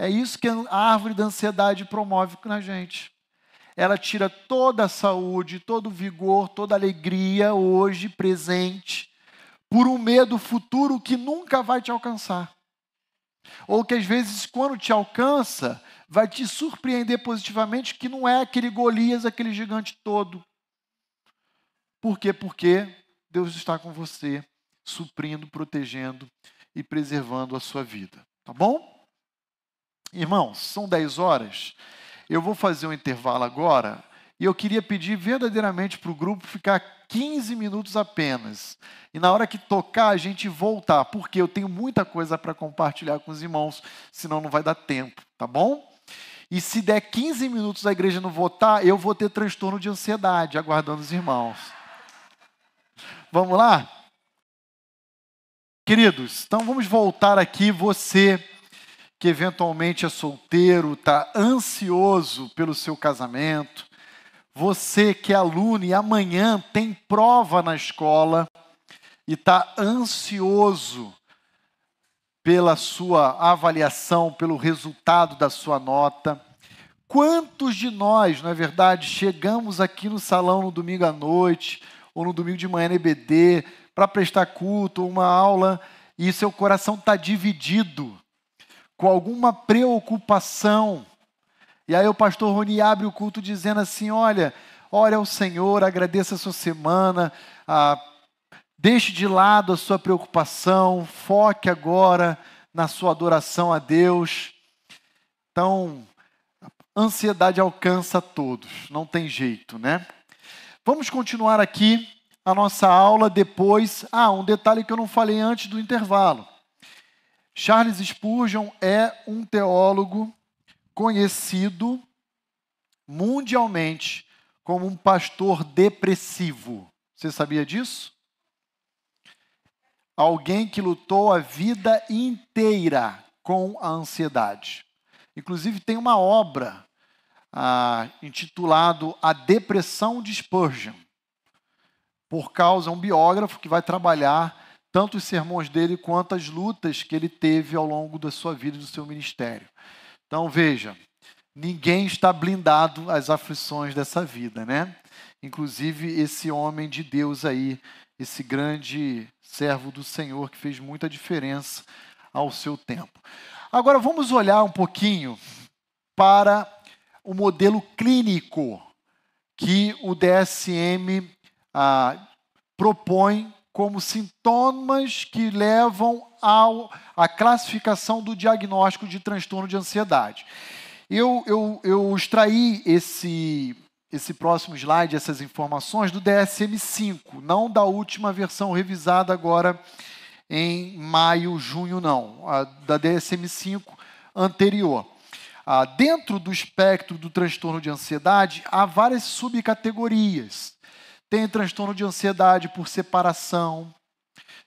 É isso que a árvore da ansiedade promove na gente. Ela tira toda a saúde, todo o vigor, toda a alegria hoje presente, por um medo futuro que nunca vai te alcançar. Ou que às vezes, quando te alcança, vai te surpreender positivamente que não é aquele Golias, aquele gigante todo. Por quê? Porque Deus está com você, suprindo, protegendo e preservando a sua vida. Tá bom? Irmãos, são 10 horas. Eu vou fazer um intervalo agora e eu queria pedir verdadeiramente para o grupo ficar 15 minutos apenas. E na hora que tocar, a gente voltar, porque eu tenho muita coisa para compartilhar com os irmãos, senão não vai dar tempo, tá bom? E se der 15 minutos a igreja não votar, eu vou ter transtorno de ansiedade, aguardando os irmãos. Vamos lá? Queridos, então vamos voltar aqui. Você que eventualmente é solteiro, está ansioso pelo seu casamento, você que é aluno e amanhã tem prova na escola e está ansioso pela sua avaliação, pelo resultado da sua nota. Quantos de nós, não é verdade, chegamos aqui no salão no domingo à noite ou no domingo de manhã no EBD para prestar culto, uma aula, e seu coração está dividido com alguma preocupação. E aí o pastor Rony abre o culto dizendo assim: olha, ore ao Senhor, agradeça a sua semana, ah, deixe de lado a sua preocupação, foque agora na sua adoração a Deus. Então, ansiedade alcança a todos, não tem jeito, né? Vamos continuar aqui a nossa aula depois. Ah, um detalhe que eu não falei antes do intervalo. Charles Spurgeon é um teólogo conhecido mundialmente como um pastor depressivo. Você sabia disso? Alguém que lutou a vida inteira com a ansiedade. Inclusive tem uma obra ah, A Depressão de Spurgeon. por causa, um biógrafo que vai trabalhar tanto os sermões dele quanto as lutas que ele teve ao longo da sua vida e do seu ministério. Então veja, ninguém está blindado às aflições dessa vida, né? Inclusive esse homem de Deus aí, esse grande servo do Senhor que fez muita diferença ao seu tempo. Agora vamos olhar um pouquinho para o modelo clínico que o DSM ah, propõe como sintomas que levam ao, à classificação do diagnóstico de transtorno de ansiedade. Eu, eu, eu extraí esse, esse próximo slide, essas informações, do DSM-5, não da última versão revisada agora em maio, junho, não, a da DSM-5 anterior. Ah, dentro do espectro do transtorno de ansiedade, há várias subcategorias. Tem transtorno de ansiedade por separação,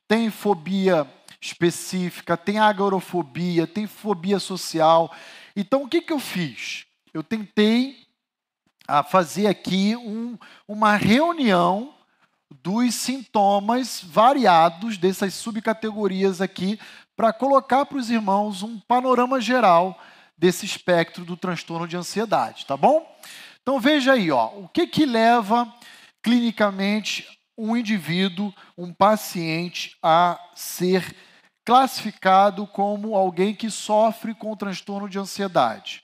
tem fobia específica, tem agorofobia, tem fobia social. Então, o que, que eu fiz? Eu tentei a fazer aqui um, uma reunião dos sintomas variados dessas subcategorias aqui para colocar para os irmãos um panorama geral desse espectro do transtorno de ansiedade, tá bom? Então veja aí, ó, o que que leva clinicamente um indivíduo, um paciente a ser classificado como alguém que sofre com transtorno de ansiedade.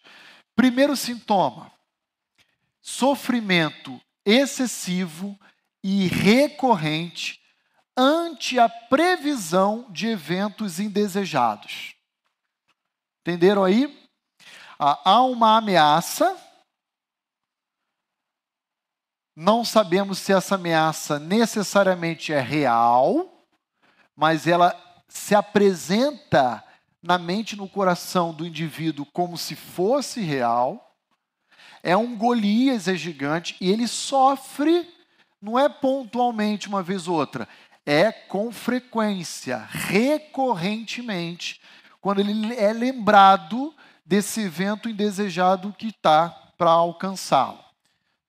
Primeiro sintoma: sofrimento excessivo e recorrente ante a previsão de eventos indesejados. Entenderam aí? Há uma ameaça, não sabemos se essa ameaça necessariamente é real, mas ela se apresenta na mente e no coração do indivíduo como se fosse real é um Golias, é gigante, e ele sofre, não é pontualmente uma vez ou outra, é com frequência, recorrentemente, quando ele é lembrado desse evento indesejado que está para alcançá-lo.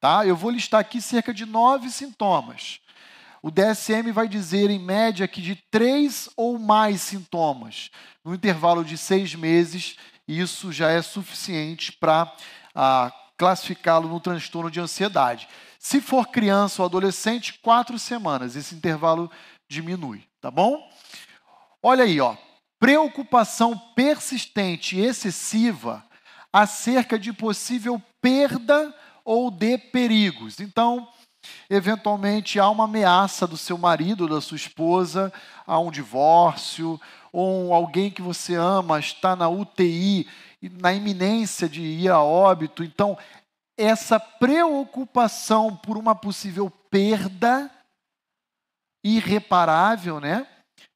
Tá? Eu vou listar aqui cerca de nove sintomas. O DSM vai dizer, em média, que de três ou mais sintomas, no intervalo de seis meses, isso já é suficiente para ah, classificá-lo no transtorno de ansiedade. Se for criança ou adolescente, quatro semanas. Esse intervalo diminui, tá bom? Olha aí, ó. Preocupação persistente e excessiva acerca de possível perda ou de perigos. Então, eventualmente há uma ameaça do seu marido, da sua esposa, a um divórcio, ou alguém que você ama está na UTI na iminência de ir a óbito. Então, essa preocupação por uma possível perda irreparável, né,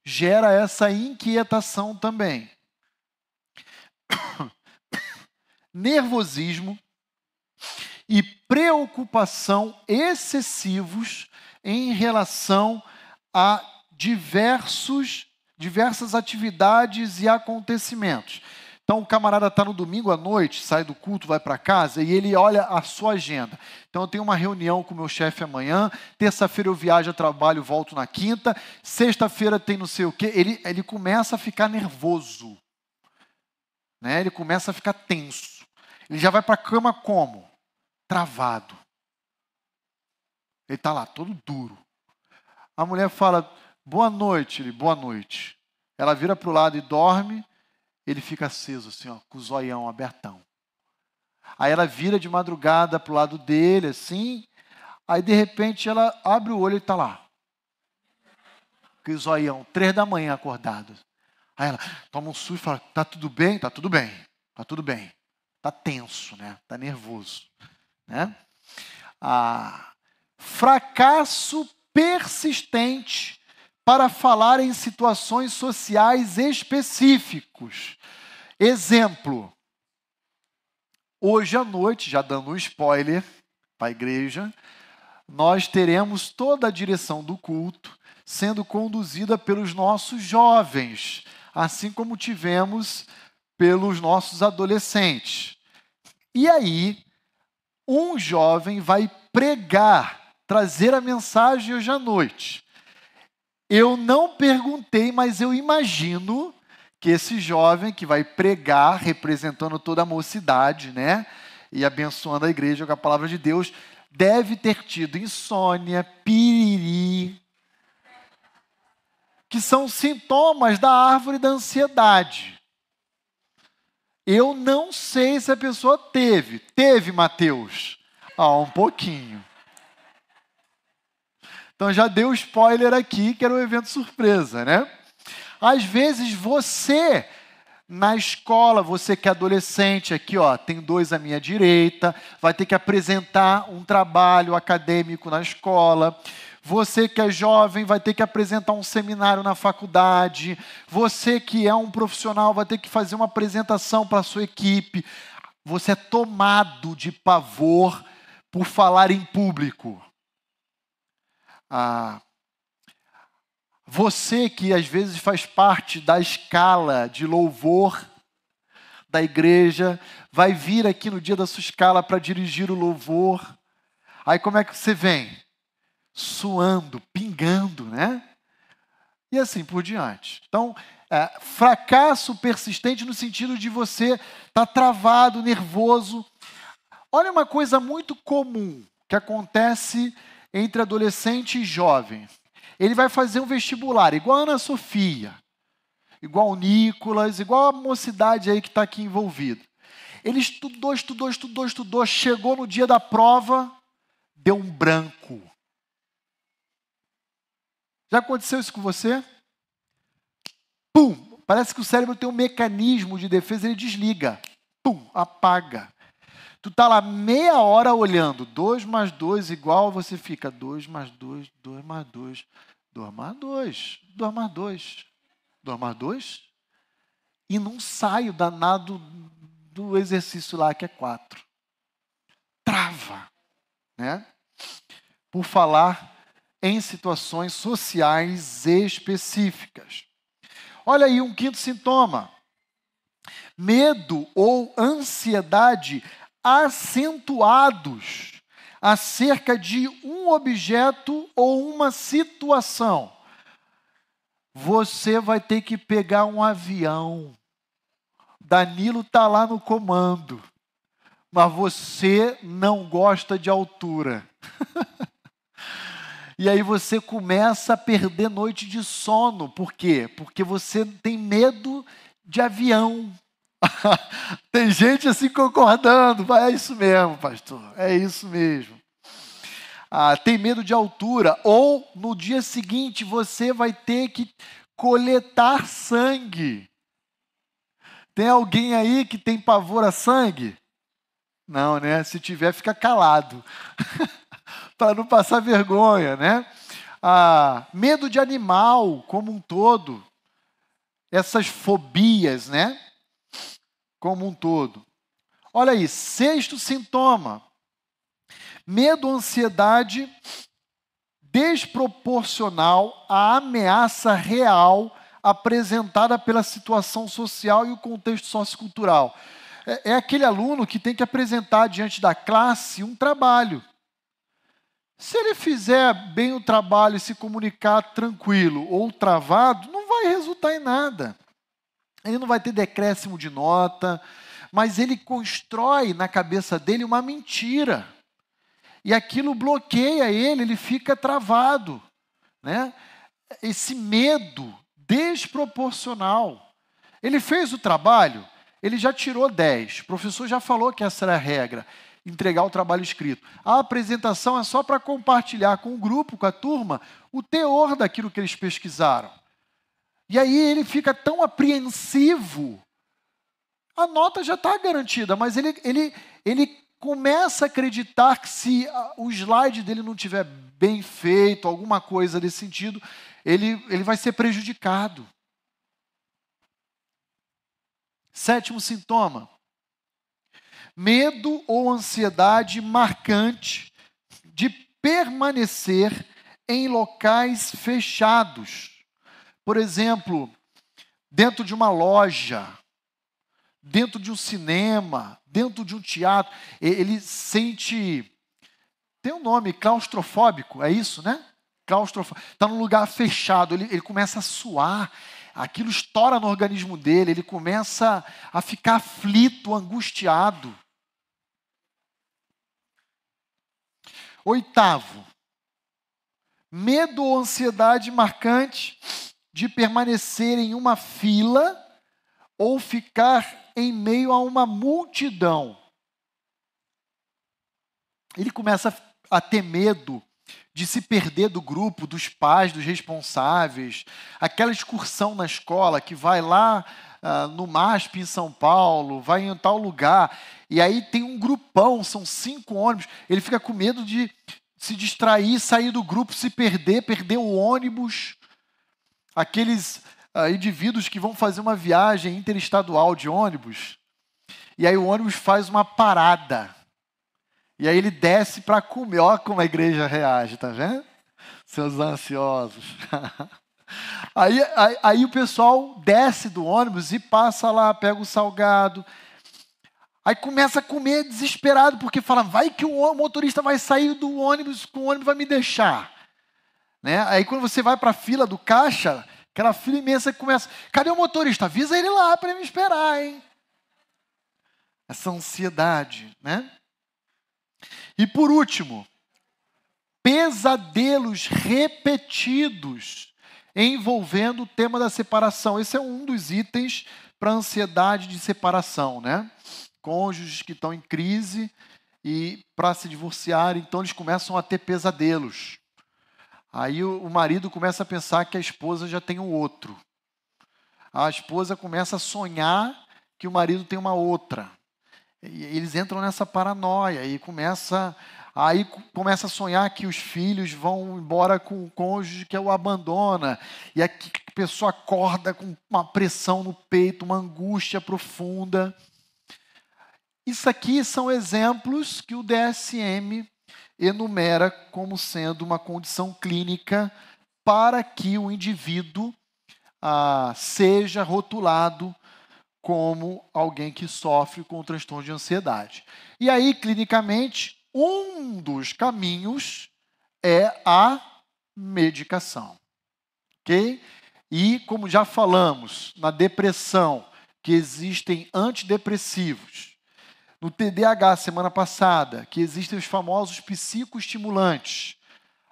gera essa inquietação também. Nervosismo e preocupação excessivos em relação a diversos diversas atividades e acontecimentos. Então o camarada está no domingo à noite, sai do culto, vai para casa e ele olha a sua agenda. Então eu tenho uma reunião com o meu chefe amanhã, terça-feira eu viajo a trabalho, volto na quinta, sexta-feira tem não sei o quê. Ele, ele começa a ficar nervoso. Né? Ele começa a ficar tenso. Ele já vai para a cama como? Travado. Ele está lá, todo duro. A mulher fala, boa noite, ele, boa noite. Ela vira para o lado e dorme ele fica aceso, assim, ó, com o zoião abertão. Aí ela vira de madrugada para o lado dele, assim. Aí de repente ela abre o olho e está lá. Com o zoião, três da manhã acordado. Aí ela toma um susto e fala: Tá tudo bem? Tá tudo bem. Tá tudo bem. Tá tenso, né? Tá nervoso, né? Ah, fracasso persistente para falar em situações sociais específicos. Exemplo, hoje à noite, já dando um spoiler para a igreja, nós teremos toda a direção do culto sendo conduzida pelos nossos jovens, assim como tivemos pelos nossos adolescentes. E aí, um jovem vai pregar trazer a mensagem hoje à noite. Eu não perguntei, mas eu imagino que esse jovem que vai pregar, representando toda a mocidade, né? E abençoando a igreja com a palavra de Deus, deve ter tido insônia, piriri, que são sintomas da árvore da ansiedade. Eu não sei se a pessoa teve. Teve, Mateus? Ah, um pouquinho. Então já deu spoiler aqui, que era um evento surpresa, né? Às vezes você na escola, você que é adolescente, aqui ó, tem dois à minha direita, vai ter que apresentar um trabalho acadêmico na escola. Você que é jovem vai ter que apresentar um seminário na faculdade. Você que é um profissional vai ter que fazer uma apresentação para a sua equipe. Você é tomado de pavor por falar em público. Ah, você que às vezes faz parte da escala de louvor da igreja, vai vir aqui no dia da sua escala para dirigir o louvor. Aí como é que você vem? Suando, pingando, né? E assim por diante. Então, é, fracasso persistente no sentido de você estar tá travado, nervoso. Olha uma coisa muito comum que acontece entre adolescente e jovem. Ele vai fazer um vestibular, igual a Ana Sofia, igual o Nicolas, igual a mocidade aí que está aqui envolvida. Ele estudou, estudou, estudou, estudou, chegou no dia da prova, deu um branco. Já aconteceu isso com você? Pum! Parece que o cérebro tem um mecanismo de defesa, ele desliga. Pum! Apaga. Tu tá lá meia hora olhando, 2 mais 2 igual, você fica 2 mais 2, 2 mais 2, 2 mais 2, 2 mais 2, 2 mais 2, e não sai o danado do exercício lá que é 4. Trava, né? Por falar em situações sociais específicas. Olha aí um quinto sintoma. Medo ou ansiedade acentuados acerca de um objeto ou uma situação. Você vai ter que pegar um avião. Danilo está lá no comando, mas você não gosta de altura. e aí você começa a perder noite de sono. Por quê? Porque você tem medo de avião. Tem gente assim concordando. É isso mesmo, pastor. É isso mesmo. Ah, tem medo de altura. Ou no dia seguinte você vai ter que coletar sangue. Tem alguém aí que tem pavor a sangue? Não, né? Se tiver, fica calado. Para não passar vergonha, né? Ah, medo de animal como um todo. Essas fobias, né? como um todo. Olha aí, sexto sintoma: medo, ansiedade desproporcional à ameaça real apresentada pela situação social e o contexto sociocultural. É, é aquele aluno que tem que apresentar diante da classe um trabalho. Se ele fizer bem o trabalho e se comunicar tranquilo ou travado, não vai resultar em nada ele não vai ter decréscimo de nota, mas ele constrói na cabeça dele uma mentira. E aquilo bloqueia ele, ele fica travado. Né? Esse medo desproporcional. Ele fez o trabalho, ele já tirou 10. O professor já falou que essa era a regra, entregar o trabalho escrito. A apresentação é só para compartilhar com o grupo, com a turma, o teor daquilo que eles pesquisaram. E aí ele fica tão apreensivo. A nota já está garantida, mas ele, ele, ele começa a acreditar que se o slide dele não tiver bem feito, alguma coisa desse sentido, ele, ele vai ser prejudicado. Sétimo sintoma: medo ou ansiedade marcante de permanecer em locais fechados por exemplo, dentro de uma loja, dentro de um cinema, dentro de um teatro, ele sente tem um nome, claustrofóbico, é isso, né? Claustrofóbico. Está num lugar fechado, ele, ele começa a suar, aquilo estoura no organismo dele, ele começa a ficar aflito, angustiado. Oitavo, medo ou ansiedade marcante de permanecer em uma fila ou ficar em meio a uma multidão. Ele começa a ter medo de se perder do grupo, dos pais, dos responsáveis. Aquela excursão na escola que vai lá uh, no MASP em São Paulo, vai em tal lugar, e aí tem um grupão, são cinco ônibus. Ele fica com medo de se distrair, sair do grupo, se perder, perder o ônibus. Aqueles uh, indivíduos que vão fazer uma viagem interestadual de ônibus, e aí o ônibus faz uma parada. E aí ele desce para comer. Olha como a igreja reage, tá vendo? Seus ansiosos. aí, aí, aí, o pessoal desce do ônibus e passa lá, pega o salgado. Aí começa a comer desesperado, porque fala, vai que o motorista vai sair do ônibus, o ônibus vai me deixar. Né? Aí quando você vai para a fila do caixa, aquela fila imensa que começa, cadê o motorista? Avisa ele lá para me esperar, hein? Essa ansiedade, né? E por último, pesadelos repetidos envolvendo o tema da separação. Esse é um dos itens para ansiedade de separação, né? Cônjuges que estão em crise e para se divorciar, então eles começam a ter pesadelos. Aí o, marido começa a pensar que a esposa já tem um outro. A esposa começa a sonhar que o marido tem uma outra. E eles entram nessa paranoia e começa aí começa a sonhar que os filhos vão embora com o cônjuge que o abandona e a pessoa acorda com uma pressão no peito, uma angústia profunda. Isso aqui são exemplos que o DSM enumera como sendo uma condição clínica para que o indivíduo ah, seja rotulado como alguém que sofre com transtorno de ansiedade. E aí, clinicamente, um dos caminhos é a medicação. Ok? E, como já falamos, na depressão, que existem antidepressivos. No TDAH, semana passada, que existem os famosos psicoestimulantes.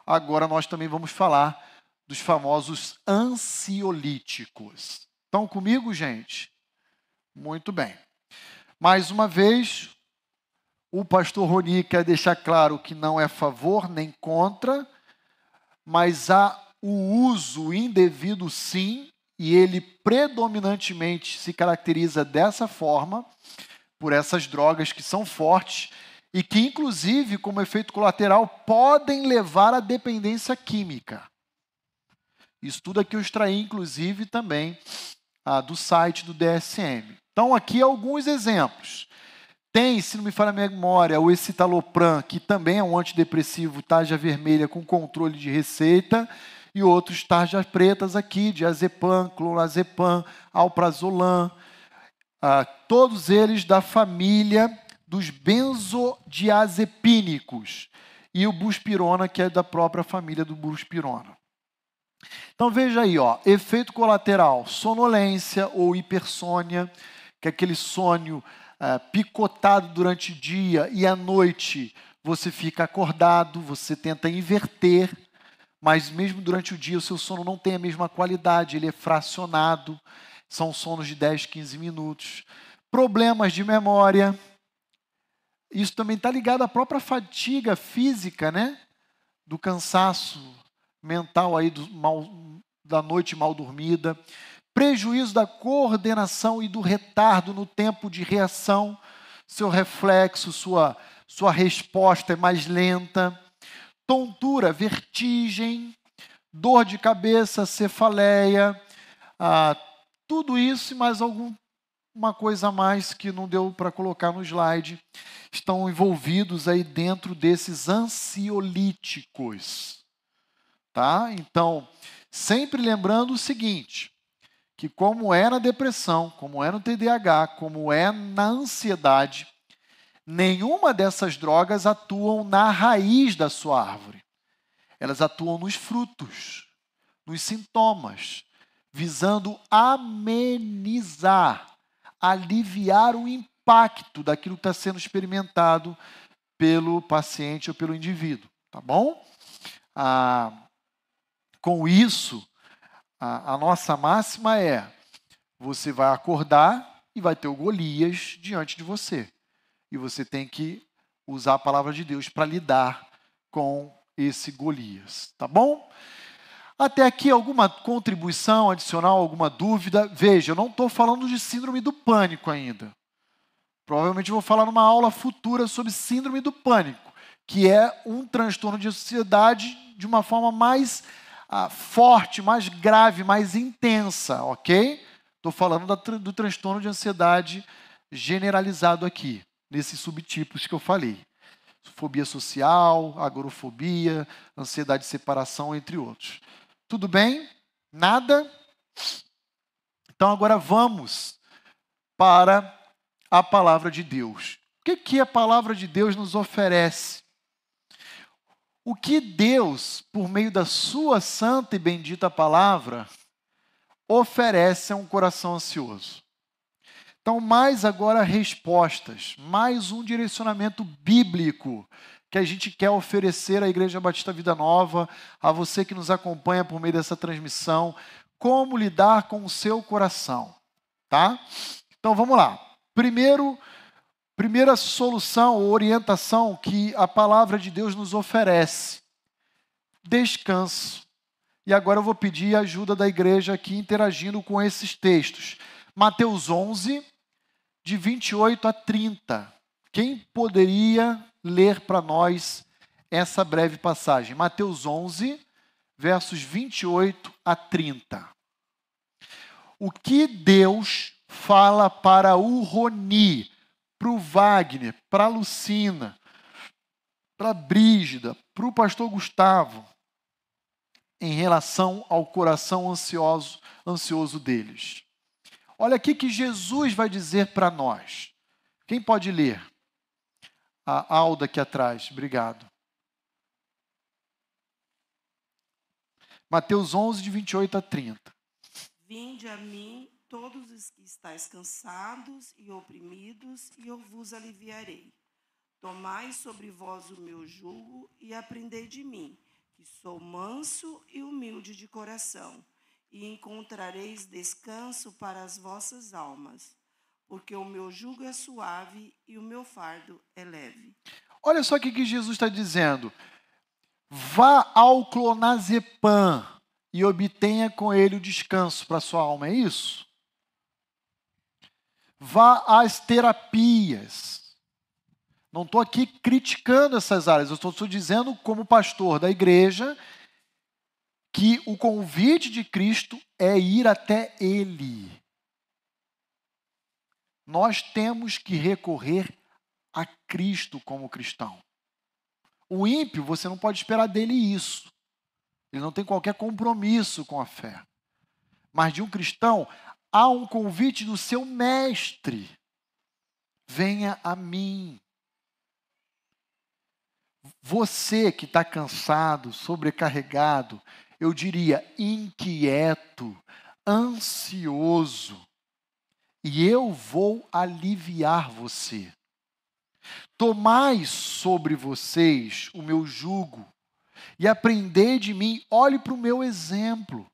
Agora nós também vamos falar dos famosos ansiolíticos. Estão comigo, gente? Muito bem. Mais uma vez, o pastor Roni quer deixar claro que não é favor nem contra, mas há o uso indevido sim, e ele predominantemente se caracteriza dessa forma, por essas drogas que são fortes e que, inclusive, como efeito colateral, podem levar à dependência química. Isso tudo aqui eu extraí, inclusive, também ah, do site do DSM. Então, aqui alguns exemplos. Tem, se não me falha a memória, o escitalopram, que também é um antidepressivo tarja vermelha com controle de receita, e outros tarjas pretas aqui, diazepam, clonazepam, alprazolam, ah, todos eles da família dos benzodiazepínicos, e o buspirona, que é da própria família do buspirona. Então veja aí, ó, efeito colateral, sonolência ou hipersônia, que é aquele sonho uh, picotado durante o dia e à noite você fica acordado, você tenta inverter, mas mesmo durante o dia o seu sono não tem a mesma qualidade, ele é fracionado, são sonos de 10, 15 minutos. Problemas de memória, isso também está ligado à própria fadiga física, né? Do cansaço mental aí do mal, da noite mal dormida prejuízo da coordenação e do retardo no tempo de reação, seu reflexo, sua, sua resposta é mais lenta, tontura, vertigem, dor de cabeça, cefaleia, ah, tudo isso e mais alguma coisa a mais que não deu para colocar no slide, estão envolvidos aí dentro desses ansiolíticos. Tá? Então, sempre lembrando o seguinte: que, como é na depressão, como é no TDAH, como é na ansiedade, nenhuma dessas drogas atuam na raiz da sua árvore. Elas atuam nos frutos, nos sintomas, visando amenizar, aliviar o impacto daquilo que está sendo experimentado pelo paciente ou pelo indivíduo, tá bom? Ah, com isso, a, a nossa máxima é: você vai acordar e vai ter o Golias diante de você. E você tem que usar a palavra de Deus para lidar com esse Golias, tá bom? Até aqui alguma contribuição adicional, alguma dúvida? Veja, eu não estou falando de síndrome do pânico ainda. Provavelmente vou falar numa aula futura sobre síndrome do pânico, que é um transtorno de ansiedade de uma forma mais ah, forte, mais grave, mais intensa, ok? Estou falando da, do transtorno de ansiedade generalizado aqui, nesses subtipos que eu falei. Fobia social, agorofobia, ansiedade de separação, entre outros. Tudo bem? Nada? Então agora vamos para a palavra de Deus. O que, que a palavra de Deus nos oferece? O que Deus, por meio da sua santa e bendita palavra, oferece a um coração ansioso? Então, mais agora respostas, mais um direcionamento bíblico que a gente quer oferecer à Igreja Batista Vida Nova, a você que nos acompanha por meio dessa transmissão, como lidar com o seu coração, tá? Então vamos lá. Primeiro, primeira solução ou orientação que a palavra de Deus nos oferece: descanso. E agora eu vou pedir a ajuda da igreja aqui interagindo com esses textos. Mateus 11, de 28 a 30. Quem poderia ler para nós essa breve passagem? Mateus 11, versos 28 a 30. O que Deus fala para o Roni, para o Wagner, para a Lucina, para a Brígida, para o pastor Gustavo, em relação ao coração ansioso, ansioso deles. Olha aqui que Jesus vai dizer para nós. Quem pode ler? A Alda aqui atrás, obrigado. Mateus 11, de 28 a 30. Vinde a mim todos os que estáis cansados e oprimidos, e eu vos aliviarei. Tomai sobre vós o meu jugo e aprendei de mim, que sou manso e humilde de coração, e encontrareis descanso para as vossas almas, porque o meu jugo é suave e o meu fardo é leve. Olha só o que Jesus está dizendo. Vá ao clonazepam e obtenha com ele o descanso para sua alma, é isso? Vá às terapias. Não estou aqui criticando essas áreas, eu estou dizendo, como pastor da igreja, que o convite de Cristo é ir até Ele. Nós temos que recorrer a Cristo como cristão. O ímpio, você não pode esperar dele isso. Ele não tem qualquer compromisso com a fé. Mas de um cristão, há um convite do seu mestre: venha a mim. Você que está cansado, sobrecarregado, eu diria inquieto, ansioso, e eu vou aliviar você. Tomai sobre vocês o meu jugo e aprendei de mim, olhe para o meu exemplo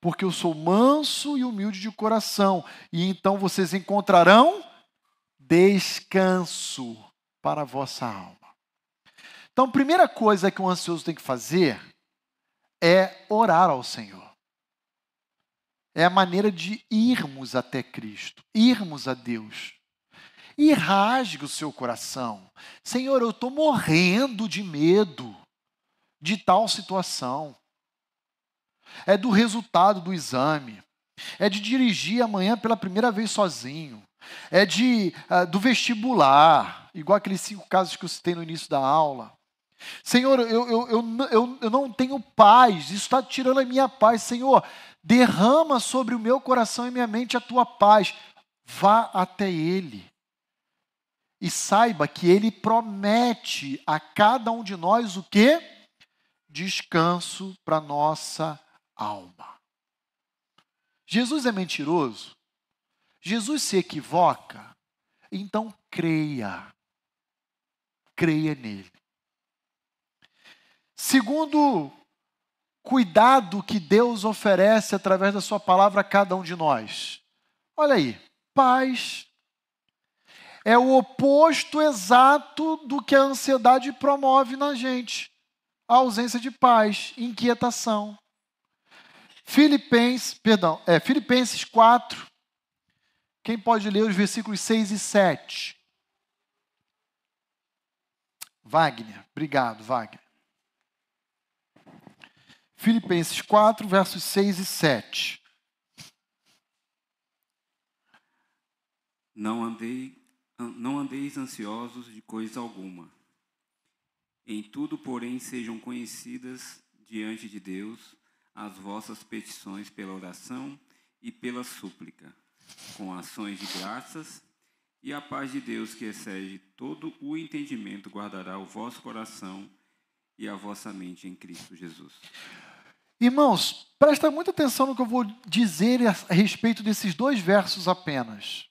porque eu sou manso e humilde de coração, e então vocês encontrarão descanso para a vossa alma. Então, a primeira coisa que um ansioso tem que fazer é orar ao Senhor. É a maneira de irmos até Cristo, irmos a Deus. E rasgue o seu coração. Senhor, eu estou morrendo de medo de tal situação é do resultado do exame, é de dirigir amanhã pela primeira vez sozinho, é de uh, do vestibular, igual aqueles cinco casos que eu citei no início da aula. Senhor, eu, eu, eu, eu, eu não tenho paz, isso está tirando a minha paz. Senhor, derrama sobre o meu coração e minha mente a tua paz. Vá até Ele. e saiba que ele promete a cada um de nós o que? Descanso para nossa alma. Jesus é mentiroso? Jesus se equivoca? Então creia. Creia nele. Segundo cuidado que Deus oferece através da sua palavra a cada um de nós. Olha aí, paz é o oposto exato do que a ansiedade promove na gente. A ausência de paz, inquietação. Filipenses, perdão, é, Filipenses 4. Quem pode ler os versículos 6 e 7? Wagner, obrigado, Wagner. Filipenses 4, versos 6 e 7. Não andei não andeis ansiosos de coisa alguma. Em tudo, porém, sejam conhecidas diante de Deus as vossas petições pela oração e pela súplica, com ações de graças, e a paz de Deus, que excede todo o entendimento, guardará o vosso coração e a vossa mente em Cristo Jesus. Irmãos, presta muita atenção no que eu vou dizer a respeito desses dois versos apenas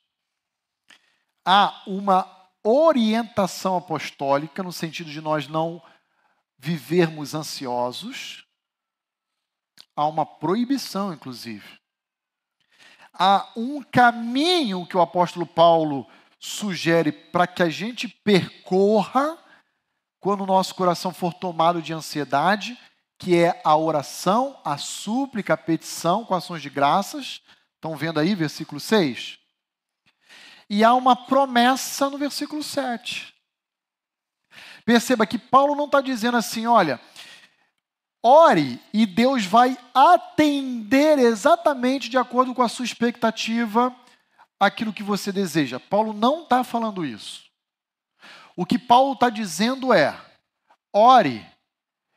há uma orientação apostólica, no sentido de nós não vivermos ansiosos, há uma proibição, inclusive. Há um caminho que o apóstolo Paulo sugere para que a gente percorra quando o nosso coração for tomado de ansiedade, que é a oração, a súplica, a petição com ações de graças. Estão vendo aí, versículo 6? E há uma promessa no versículo 7. Perceba que Paulo não está dizendo assim, olha, ore e Deus vai atender exatamente de acordo com a sua expectativa aquilo que você deseja. Paulo não está falando isso. O que Paulo está dizendo é: ore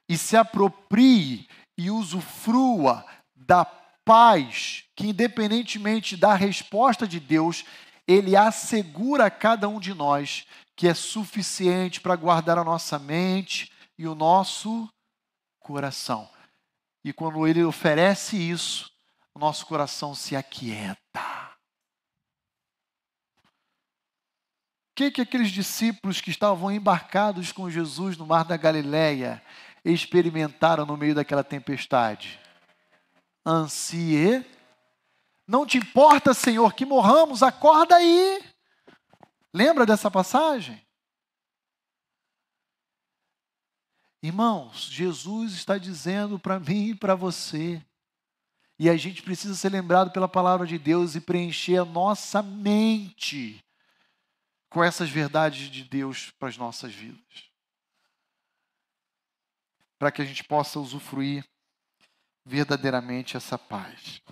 e se aproprie e usufrua da paz que, independentemente da resposta de Deus, ele assegura a cada um de nós que é suficiente para guardar a nossa mente e o nosso coração. E quando ele oferece isso, o nosso coração se aquieta. O que, que aqueles discípulos que estavam embarcados com Jesus no mar da Galileia experimentaram no meio daquela tempestade? Ansiedade não te importa, Senhor, que morramos, acorda aí. Lembra dessa passagem? Irmãos, Jesus está dizendo para mim e para você, e a gente precisa ser lembrado pela palavra de Deus e preencher a nossa mente com essas verdades de Deus para as nossas vidas. Para que a gente possa usufruir verdadeiramente essa paz.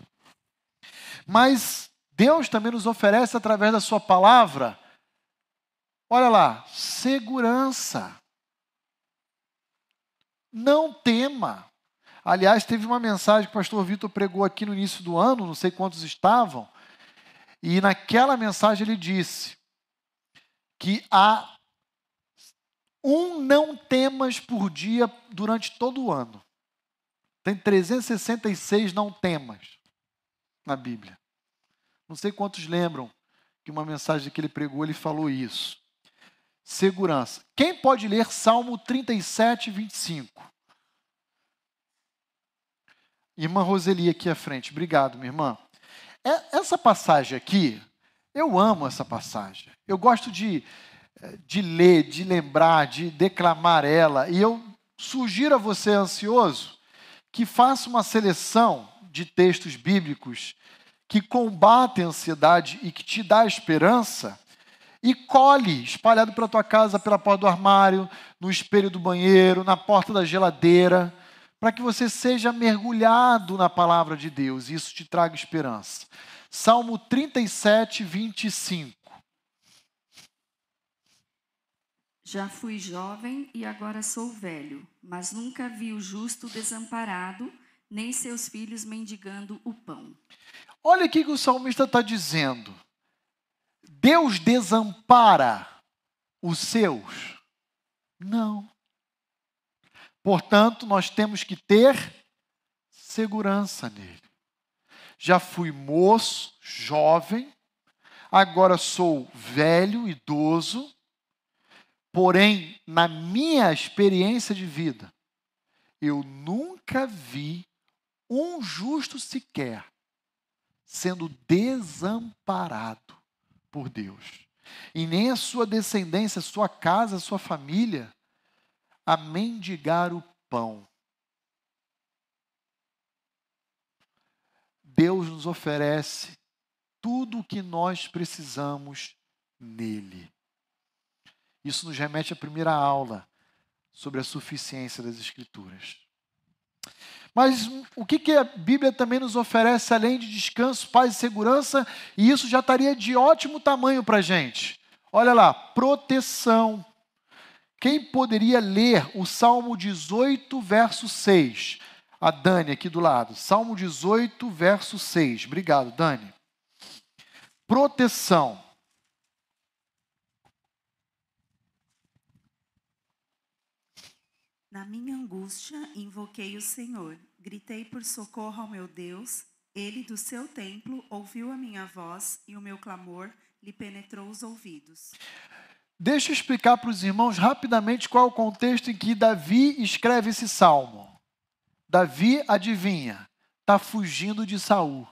Mas Deus também nos oferece, através da Sua palavra, olha lá, segurança. Não tema. Aliás, teve uma mensagem que o pastor Vitor pregou aqui no início do ano, não sei quantos estavam, e naquela mensagem ele disse que há um não temas por dia durante todo o ano. Tem 366 não temas na Bíblia. Não sei quantos lembram que uma mensagem que ele pregou, ele falou isso. Segurança. Quem pode ler Salmo 37, 25? Irmã Roseli aqui à frente. Obrigado, minha irmã. É, essa passagem aqui, eu amo essa passagem. Eu gosto de, de ler, de lembrar, de declamar ela. E eu sugiro a você ansioso que faça uma seleção de textos bíblicos que combatem a ansiedade e que te dá esperança, e colhe espalhado pela tua casa, pela porta do armário, no espelho do banheiro, na porta da geladeira, para que você seja mergulhado na palavra de Deus e isso te traga esperança. Salmo 37, 25. Já fui jovem e agora sou velho, mas nunca vi o justo desamparado nem seus filhos mendigando o pão. Olha o que o salmista está dizendo. Deus desampara os seus? Não. Portanto, nós temos que ter segurança nele. Já fui moço, jovem, agora sou velho, idoso, porém, na minha experiência de vida, eu nunca vi um justo sequer sendo desamparado por Deus. E nem a sua descendência, sua casa, sua família, a mendigar o pão. Deus nos oferece tudo o que nós precisamos nele. Isso nos remete à primeira aula sobre a suficiência das Escrituras. Mas o que, que a Bíblia também nos oferece, além de descanso, paz e segurança, e isso já estaria de ótimo tamanho para a gente? Olha lá, proteção. Quem poderia ler o Salmo 18, verso 6? A Dani aqui do lado. Salmo 18, verso 6. Obrigado, Dani. Proteção. Na minha angústia, invoquei o Senhor. Gritei por socorro ao meu Deus. Ele, do seu templo, ouviu a minha voz e o meu clamor lhe penetrou os ouvidos. Deixa eu explicar para os irmãos rapidamente qual é o contexto em que Davi escreve esse salmo. Davi, adivinha, está fugindo de Saul.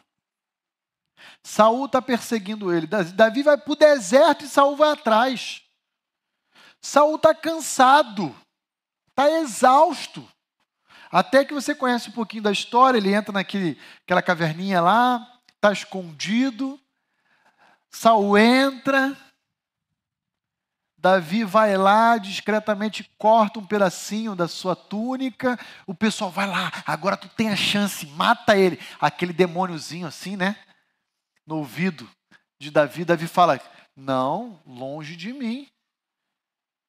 Saul está perseguindo ele. Davi vai para o deserto e Saul vai atrás. Saul está cansado está exausto. Até que você conhece um pouquinho da história, ele entra naquela caverninha lá, está escondido. Saul entra, Davi vai lá, discretamente corta um pedacinho da sua túnica. O pessoal vai lá, agora tu tem a chance, mata ele. Aquele demôniozinho assim, né? No ouvido de Davi, Davi fala: Não, longe de mim,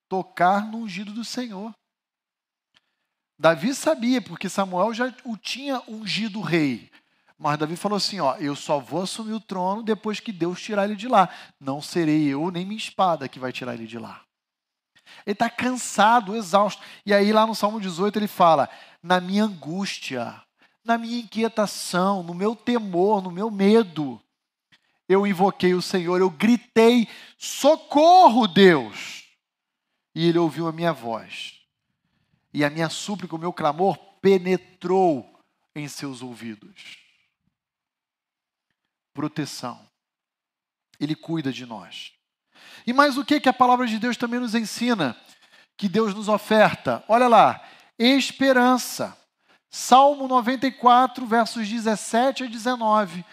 tocar no ungido do Senhor. Davi sabia, porque Samuel já o tinha ungido rei. Mas Davi falou assim: ó, eu só vou assumir o trono depois que Deus tirar ele de lá. Não serei eu nem minha espada que vai tirar ele de lá. Ele está cansado, exausto. E aí, lá no Salmo 18, ele fala: na minha angústia, na minha inquietação, no meu temor, no meu medo, eu invoquei o Senhor, eu gritei: socorro, Deus! E ele ouviu a minha voz e a minha súplica, o meu clamor penetrou em seus ouvidos. Proteção. Ele cuida de nós. E mais o que que a palavra de Deus também nos ensina? Que Deus nos oferta. Olha lá, esperança. Salmo 94, versos 17 a 19.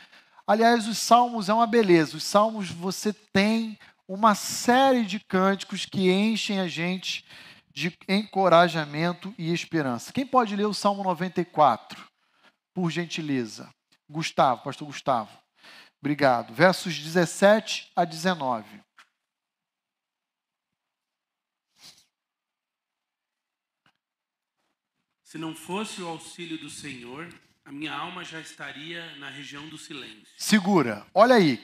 Aliás, os salmos é uma beleza. Os salmos você tem uma série de cânticos que enchem a gente de encorajamento e esperança. Quem pode ler o Salmo 94? Por gentileza. Gustavo, pastor Gustavo. Obrigado. Versos 17 a 19. Se não fosse o auxílio do Senhor, a minha alma já estaria na região do silêncio. Segura, olha aí.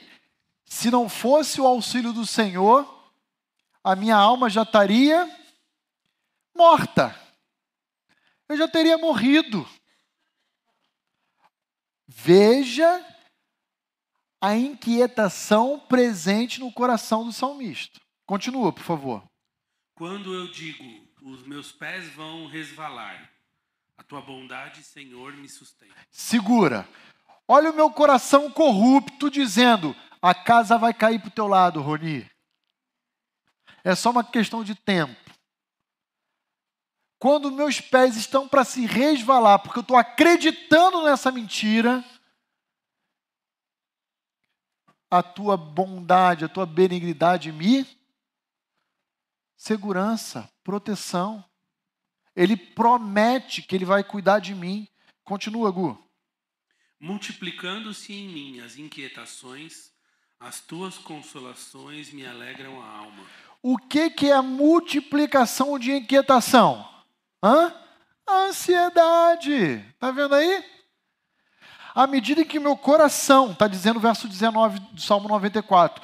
Se não fosse o auxílio do Senhor, a minha alma já estaria morta. Eu já teria morrido. Veja a inquietação presente no coração do salmista. Continua, por favor. Quando eu digo, os meus pés vão resvalar, a tua bondade, Senhor, me sustém. Segura. Olha o meu coração corrupto dizendo: a casa vai cair para o teu lado, Roni. É só uma questão de tempo. Quando meus pés estão para se resvalar, porque eu estou acreditando nessa mentira, a tua bondade, a tua benignidade me segurança, proteção. Ele promete que ele vai cuidar de mim. Continua, Gu. Multiplicando-se em mim as inquietações, as tuas consolações me alegram a alma. O que, que é a multiplicação de inquietação? Hã? A ansiedade. Está vendo aí? À medida que meu coração, está dizendo o verso 19 do Salmo 94,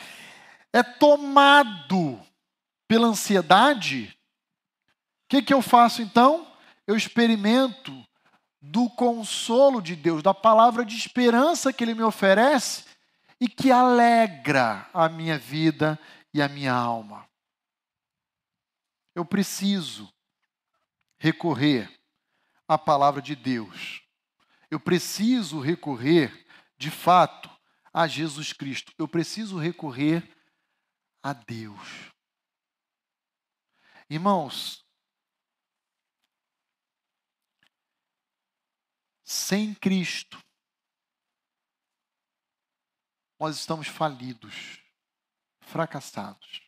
é tomado pela ansiedade, o que, que eu faço então? Eu experimento do consolo de Deus, da palavra de esperança que Ele me oferece e que alegra a minha vida e a minha alma. Eu preciso recorrer à palavra de Deus. Eu preciso recorrer, de fato, a Jesus Cristo. Eu preciso recorrer a Deus. Irmãos, sem Cristo, nós estamos falidos, fracassados.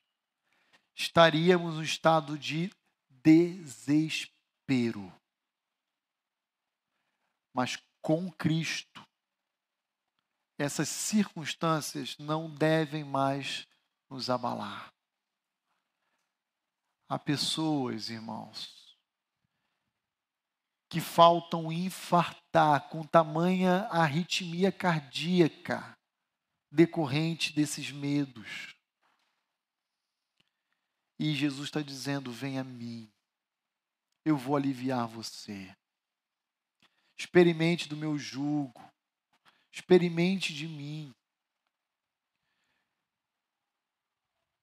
Estaríamos no estado de desespero. Mas com Cristo, essas circunstâncias não devem mais nos abalar. Há pessoas, irmãos, que faltam infartar com tamanha arritmia cardíaca decorrente desses medos. E Jesus está dizendo: Venha a mim, eu vou aliviar você. Experimente do meu jugo, experimente de mim.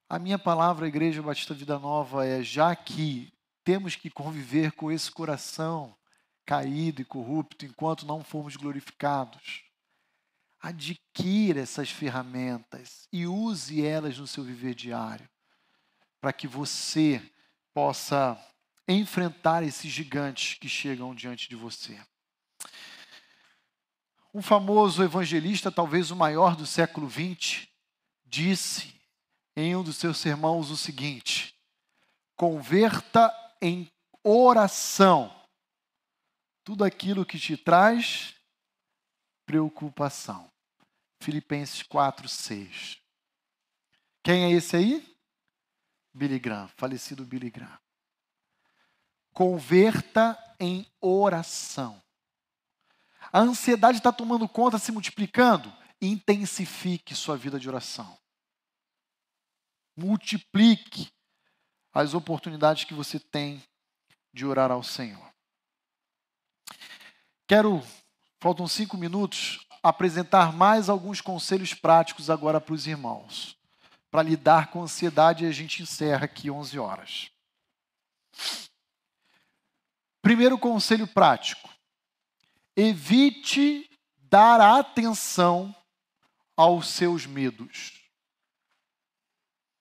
A minha palavra, Igreja Batista Vida Nova, é: já que temos que conviver com esse coração caído e corrupto enquanto não formos glorificados, adquira essas ferramentas e use elas no seu viver diário, para que você possa enfrentar esses gigantes que chegam diante de você. Um famoso evangelista, talvez o maior do século XX, disse em um dos seus sermãos o seguinte: converta em oração tudo aquilo que te traz preocupação. Filipenses 4, 6. Quem é esse aí? Billy Graham, falecido Billy Graham. Converta em oração. A ansiedade está tomando conta, se multiplicando. Intensifique sua vida de oração multiplique as oportunidades que você tem de orar ao Senhor. Quero, faltam cinco minutos, apresentar mais alguns conselhos práticos agora para os irmãos, para lidar com ansiedade a gente encerra aqui 11 horas. Primeiro conselho prático: evite dar atenção aos seus medos.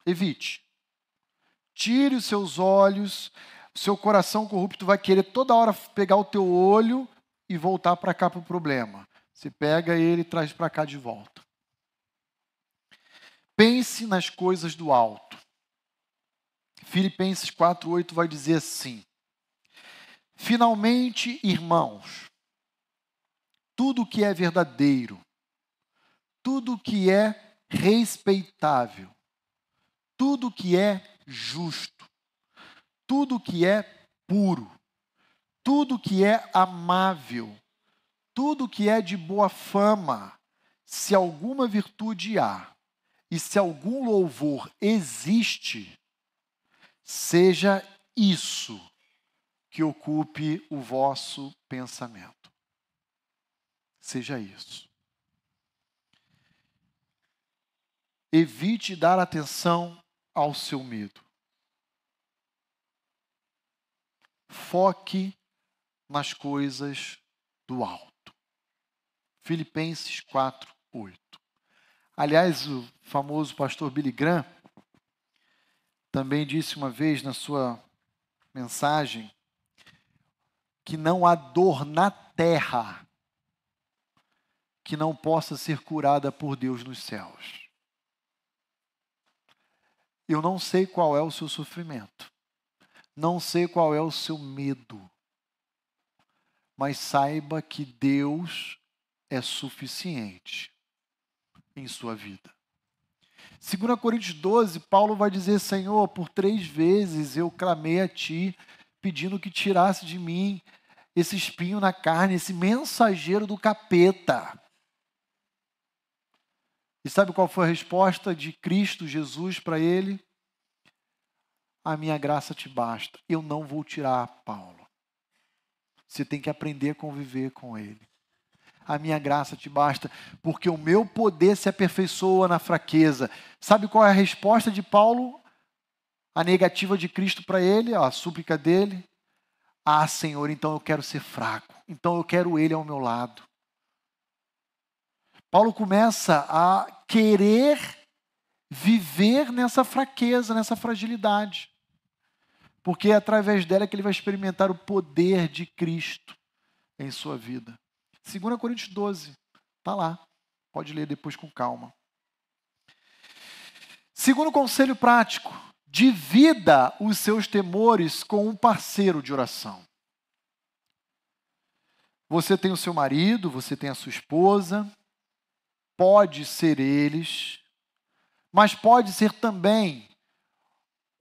Evite. Tire os seus olhos, seu coração corrupto vai querer toda hora pegar o teu olho e voltar para cá para o problema. Você pega ele e traz para cá de volta. Pense nas coisas do alto. Filipenses 4:8 vai dizer assim: Finalmente, irmãos, tudo que é verdadeiro, tudo que é respeitável, tudo que é justo, tudo que é puro, tudo que é amável, tudo que é de boa fama, se alguma virtude há e se algum louvor existe, seja isso que ocupe o vosso pensamento. Seja isso. Evite dar atenção ao seu medo. Foque nas coisas do alto. Filipenses 4, 8. Aliás, o famoso pastor Billy Graham também disse uma vez na sua mensagem que não há dor na terra que não possa ser curada por Deus nos céus. Eu não sei qual é o seu sofrimento, não sei qual é o seu medo, mas saiba que Deus é suficiente em sua vida. 2 Coríntios 12, Paulo vai dizer: Senhor, por três vezes eu clamei a ti, pedindo que tirasse de mim esse espinho na carne, esse mensageiro do capeta. E sabe qual foi a resposta de Cristo Jesus para ele? a minha graça te basta. Eu não vou tirar Paulo. Você tem que aprender a conviver com ele. A minha graça te basta, porque o meu poder se aperfeiçoa na fraqueza. Sabe qual é a resposta de Paulo? A negativa de Cristo para ele, a súplica dele? Ah, Senhor, então eu quero ser fraco. Então eu quero ele ao meu lado. Paulo começa a querer viver nessa fraqueza, nessa fragilidade. Porque é através dela que ele vai experimentar o poder de Cristo em sua vida. 2 Coríntios 12, está lá. Pode ler depois com calma. Segundo conselho prático, divida os seus temores com um parceiro de oração. Você tem o seu marido, você tem a sua esposa, pode ser eles, mas pode ser também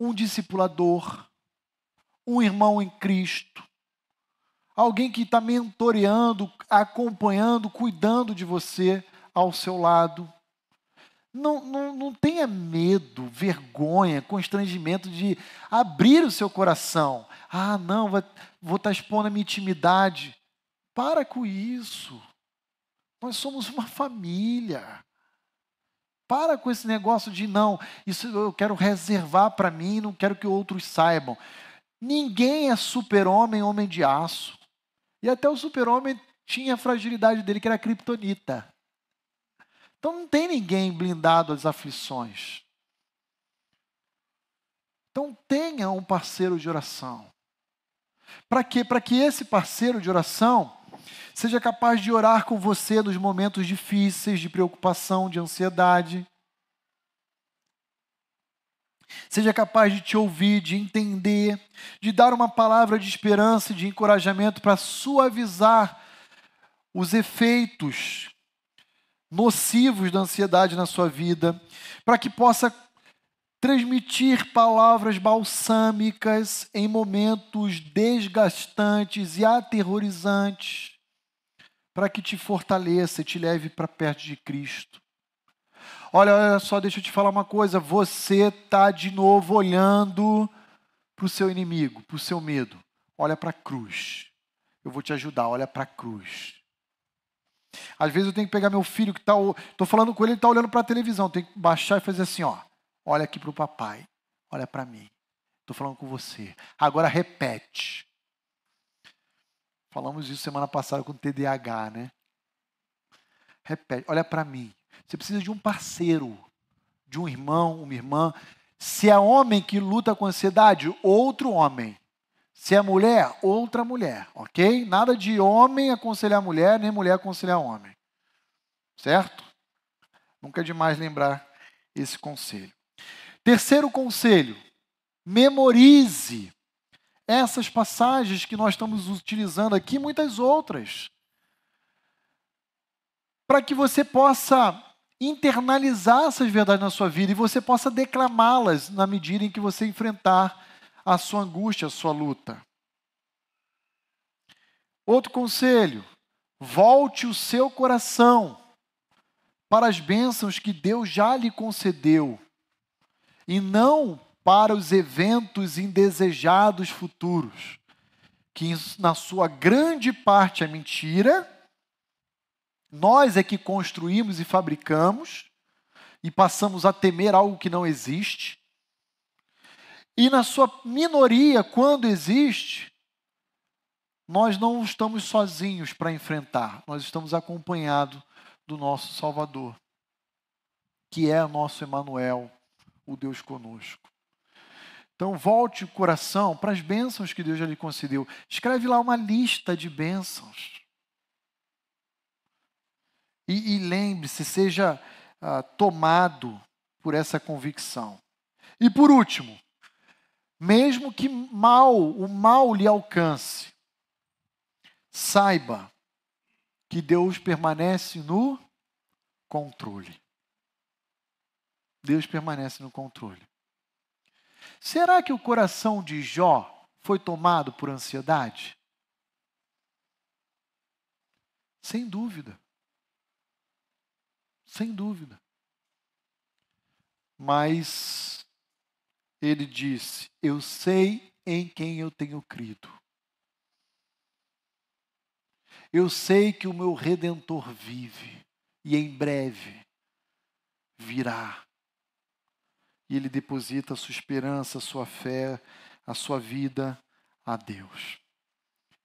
um discipulador, um irmão em Cristo, alguém que está mentoreando, acompanhando, cuidando de você ao seu lado. Não, não, não tenha medo, vergonha, constrangimento de abrir o seu coração. Ah, não, vou estar tá expondo a minha intimidade. Para com isso. Nós somos uma família. Para com esse negócio de não, isso eu quero reservar para mim, não quero que outros saibam. Ninguém é super-homem, homem de aço. E até o super-homem tinha a fragilidade dele, que era a kriptonita. Então não tem ninguém blindado às aflições. Então tenha um parceiro de oração. Para quê? Para que esse parceiro de oração seja capaz de orar com você nos momentos difíceis, de preocupação, de ansiedade. Seja capaz de te ouvir, de entender, de dar uma palavra de esperança e de encorajamento para suavizar os efeitos nocivos da ansiedade na sua vida, para que possa transmitir palavras balsâmicas em momentos desgastantes e aterrorizantes para que te fortaleça e te leve para perto de Cristo. Olha, olha só, deixa eu te falar uma coisa. Você está de novo olhando para o seu inimigo, para o seu medo. Olha para a cruz. Eu vou te ajudar, olha para a cruz. Às vezes eu tenho que pegar meu filho que está. Estou falando com ele, ele está olhando para a televisão. Tenho que baixar e fazer assim: ó. Olha aqui para o papai. Olha para mim. Estou falando com você. Agora repete. Falamos isso semana passada com o TDAH, né? Repete, olha para mim. Você precisa de um parceiro, de um irmão, uma irmã. Se é homem que luta com ansiedade, outro homem. Se é mulher, outra mulher, ok? Nada de homem aconselhar mulher, nem mulher aconselhar homem. Certo? Nunca é demais lembrar esse conselho. Terceiro conselho: memorize essas passagens que nós estamos utilizando aqui, muitas outras, para que você possa internalizar essas verdades na sua vida e você possa declamá-las na medida em que você enfrentar a sua angústia, a sua luta. Outro conselho: volte o seu coração para as bênçãos que Deus já lhe concedeu e não para os eventos indesejados futuros, que na sua grande parte é mentira. Nós é que construímos e fabricamos e passamos a temer algo que não existe. E na sua minoria, quando existe, nós não estamos sozinhos para enfrentar, nós estamos acompanhados do nosso Salvador, que é nosso Emanuel, o Deus conosco. Então, volte o coração para as bênçãos que Deus já lhe concedeu. Escreve lá uma lista de bênçãos. E, e lembre-se, seja ah, tomado por essa convicção. E por último, mesmo que mal, o mal lhe alcance, saiba que Deus permanece no controle. Deus permanece no controle. Será que o coração de Jó foi tomado por ansiedade? Sem dúvida. Sem dúvida. Mas ele disse: Eu sei em quem eu tenho crido. Eu sei que o meu redentor vive e em breve virá. E ele deposita a sua esperança, a sua fé, a sua vida a Deus.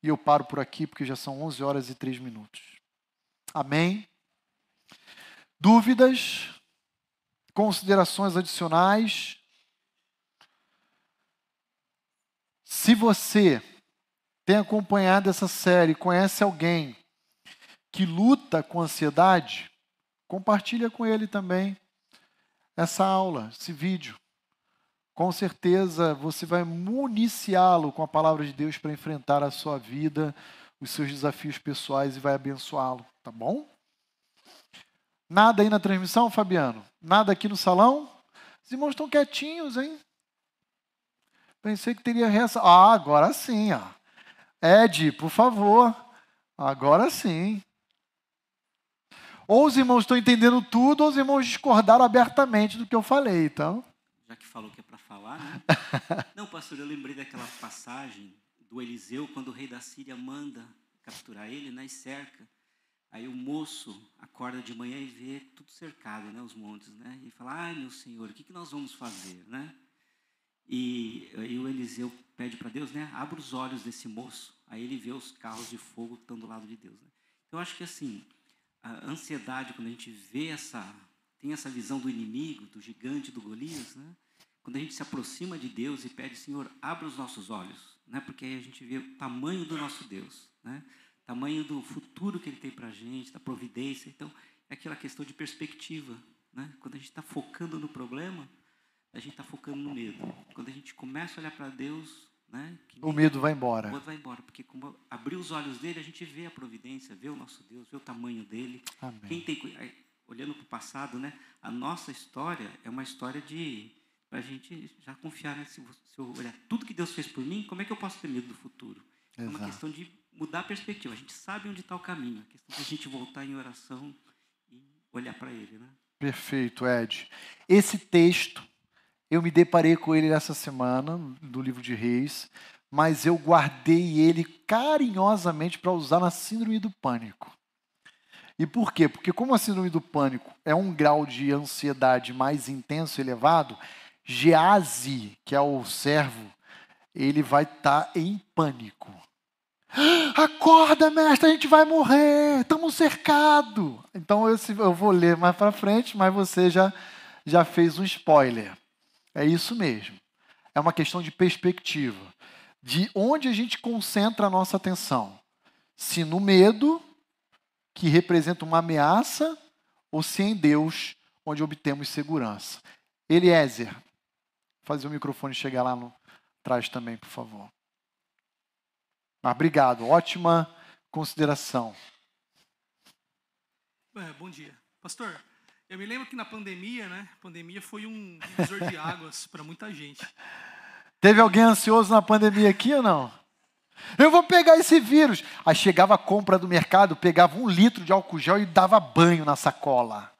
E eu paro por aqui porque já são 11 horas e 3 minutos. Amém? Dúvidas? Considerações adicionais? Se você tem acompanhado essa série, conhece alguém que luta com ansiedade, compartilha com ele também essa aula, esse vídeo. Com certeza você vai municiá-lo com a palavra de Deus para enfrentar a sua vida, os seus desafios pessoais e vai abençoá-lo, tá bom? Nada aí na transmissão, Fabiano? Nada aqui no salão? Os irmãos estão quietinhos, hein? Pensei que teria reação. Ah, agora sim, ó. Ed, por favor. Agora sim. Ou os irmãos estão entendendo tudo, ou os irmãos discordaram abertamente do que eu falei, então. Já que falou que é para falar, né? Não, pastor, eu lembrei daquela passagem do Eliseu, quando o rei da Síria manda capturar ele, né, e cerca. Aí o moço acorda de manhã e vê tudo cercado, né, os montes, né? E fala: "Ai, meu Senhor, o que que nós vamos fazer, né?" E, o Eliseu pede para Deus, né? Abra os olhos desse moço. Aí ele vê os carros de fogo estão do lado de Deus. Né? Então, eu acho que assim, a ansiedade, quando a gente vê essa, tem essa visão do inimigo, do gigante, do Golias, né? Quando a gente se aproxima de Deus e pede, Senhor, abra os nossos olhos, né? Porque aí a gente vê o tamanho do nosso Deus, né? Tamanho do futuro que Ele tem para a gente, da providência. Então, é aquela questão de perspectiva, né? Quando a gente está focando no problema, a gente está focando no medo. Quando a gente começa a olhar para Deus, né, o medo vai embora. O medo vai embora, porque como abrir os olhos dele, a gente vê a providência, vê o nosso Deus, vê o tamanho dele. Amém. Quem tem, olhando para o passado, né, a nossa história é uma história de para a gente já confiar, né, se, se, eu olhar tudo que Deus fez por mim, como é que eu posso ter medo do futuro? Exato. É uma questão de mudar a perspectiva. A gente sabe onde está o caminho. A questão de a gente voltar em oração e olhar para Ele, né? Perfeito, Ed. Esse texto eu me deparei com ele essa semana, do livro de Reis, mas eu guardei ele carinhosamente para usar na síndrome do pânico. E por quê? Porque como a síndrome do pânico é um grau de ansiedade mais intenso e elevado, Geazi, que é o servo, ele vai estar tá em pânico. Acorda, mestre, a gente vai morrer, estamos cercados. Então eu vou ler mais para frente, mas você já, já fez um spoiler. É isso mesmo. É uma questão de perspectiva. De onde a gente concentra a nossa atenção. Se no medo, que representa uma ameaça, ou se em Deus, onde obtemos segurança. Eliezer, fazer o microfone chegar lá no trás também, por favor. Ah, obrigado, ótima consideração. É, bom dia. Pastor, eu me lembro que na pandemia, né? A pandemia foi um divisor de águas para muita gente. Teve alguém ansioso na pandemia aqui ou não? Eu vou pegar esse vírus. Aí chegava a compra do mercado, pegava um litro de álcool gel e dava banho na sacola.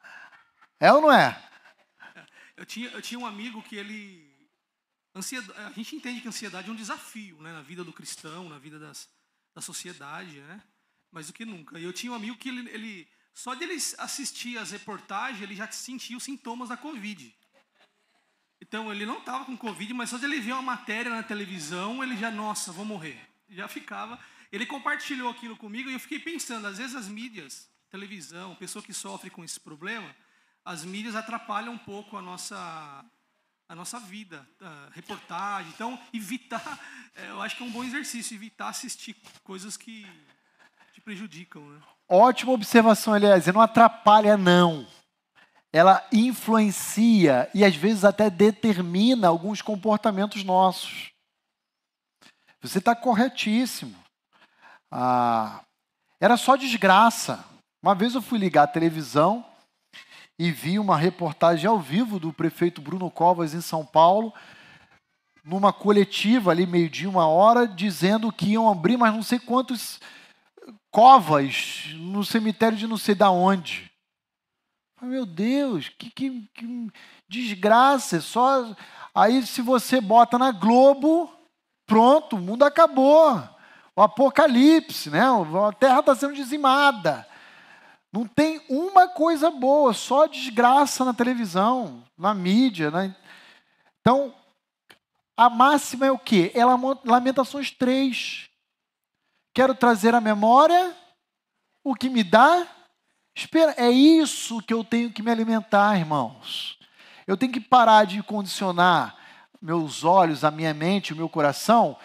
É ou não é? Eu tinha, eu tinha um amigo que ele. Ansiedade, a gente entende que a ansiedade é um desafio né, na vida do cristão, na vida das, da sociedade, né? mais do que nunca. E eu tinha um amigo que ele, ele só de ele assistir as reportagens, ele já sentia os sintomas da Covid. Então ele não estava com Covid, mas só de ele ver uma matéria na televisão, ele já, nossa, vou morrer. Já ficava. Ele compartilhou aquilo comigo e eu fiquei pensando, às vezes as mídias, televisão, pessoa que sofre com esse problema, as mídias atrapalham um pouco a nossa a nossa vida, a reportagem. Então, evitar, é, eu acho que é um bom exercício, evitar assistir coisas que te prejudicam. Né? Ótima observação, Eliezer. Não atrapalha, não. Ela influencia e às vezes até determina alguns comportamentos nossos. Você está corretíssimo. Ah, era só desgraça. Uma vez eu fui ligar a televisão e vi uma reportagem ao vivo do prefeito Bruno Covas em São Paulo, numa coletiva ali, meio-dia, uma hora, dizendo que iam abrir mais não sei quantos covas no cemitério de não sei da onde. Meu Deus, que, que, que desgraça. É só aí se você bota na Globo, pronto, o mundo acabou. O apocalipse, né? A terra está sendo dizimada. Não tem uma coisa boa, só desgraça na televisão, na mídia. Né? Então, a máxima é o quê? É Lamentações 3. Quero trazer à memória o que me dá Espera, é isso que eu tenho que me alimentar, irmãos. Eu tenho que parar de condicionar meus olhos, a minha mente, o meu coração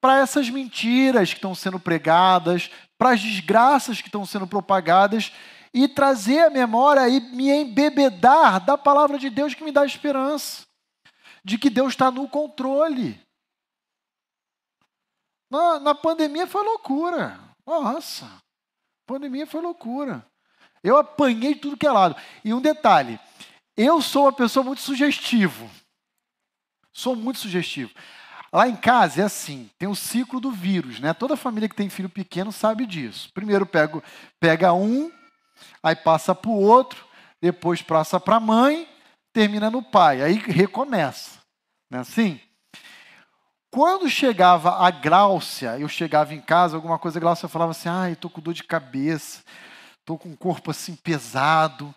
para essas mentiras que estão sendo pregadas, para as desgraças que estão sendo propagadas e trazer a memória e me embebedar da palavra de Deus que me dá esperança de que Deus está no controle. Na, na pandemia foi loucura. Nossa, pandemia foi loucura. Eu apanhei tudo que é lado. E um detalhe: eu sou uma pessoa muito sugestivo. Sou muito sugestivo. Lá em casa é assim, tem o ciclo do vírus, né? Toda família que tem filho pequeno sabe disso. Primeiro pego, pega um, aí passa para o outro, depois passa para a mãe, termina no pai, aí recomeça. Não é assim? Quando chegava a Gláucia, eu chegava em casa, alguma coisa, a Gláucia falava assim, ai, estou com dor de cabeça, estou com o corpo assim pesado.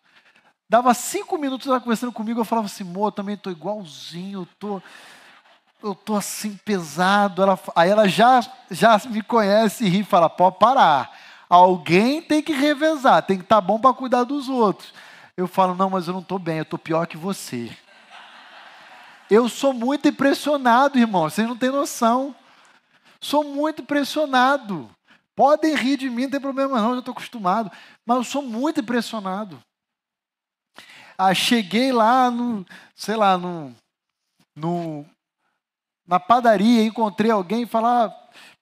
Dava cinco minutos ela conversando comigo, eu falava assim, amor, também estou igualzinho, eu tô, eu tô assim pesado. Ela, aí ela já, já me conhece e ri fala, pode parar. Alguém tem que revezar, tem que estar tá bom para cuidar dos outros. Eu falo, não, mas eu não estou bem, eu estou pior que você. Eu sou muito impressionado, irmão, vocês não têm noção. Sou muito impressionado. Podem rir de mim, não tem problema não, eu estou acostumado. Mas eu sou muito impressionado. Ah, cheguei lá no, sei lá, no, no, na padaria, encontrei alguém e falar,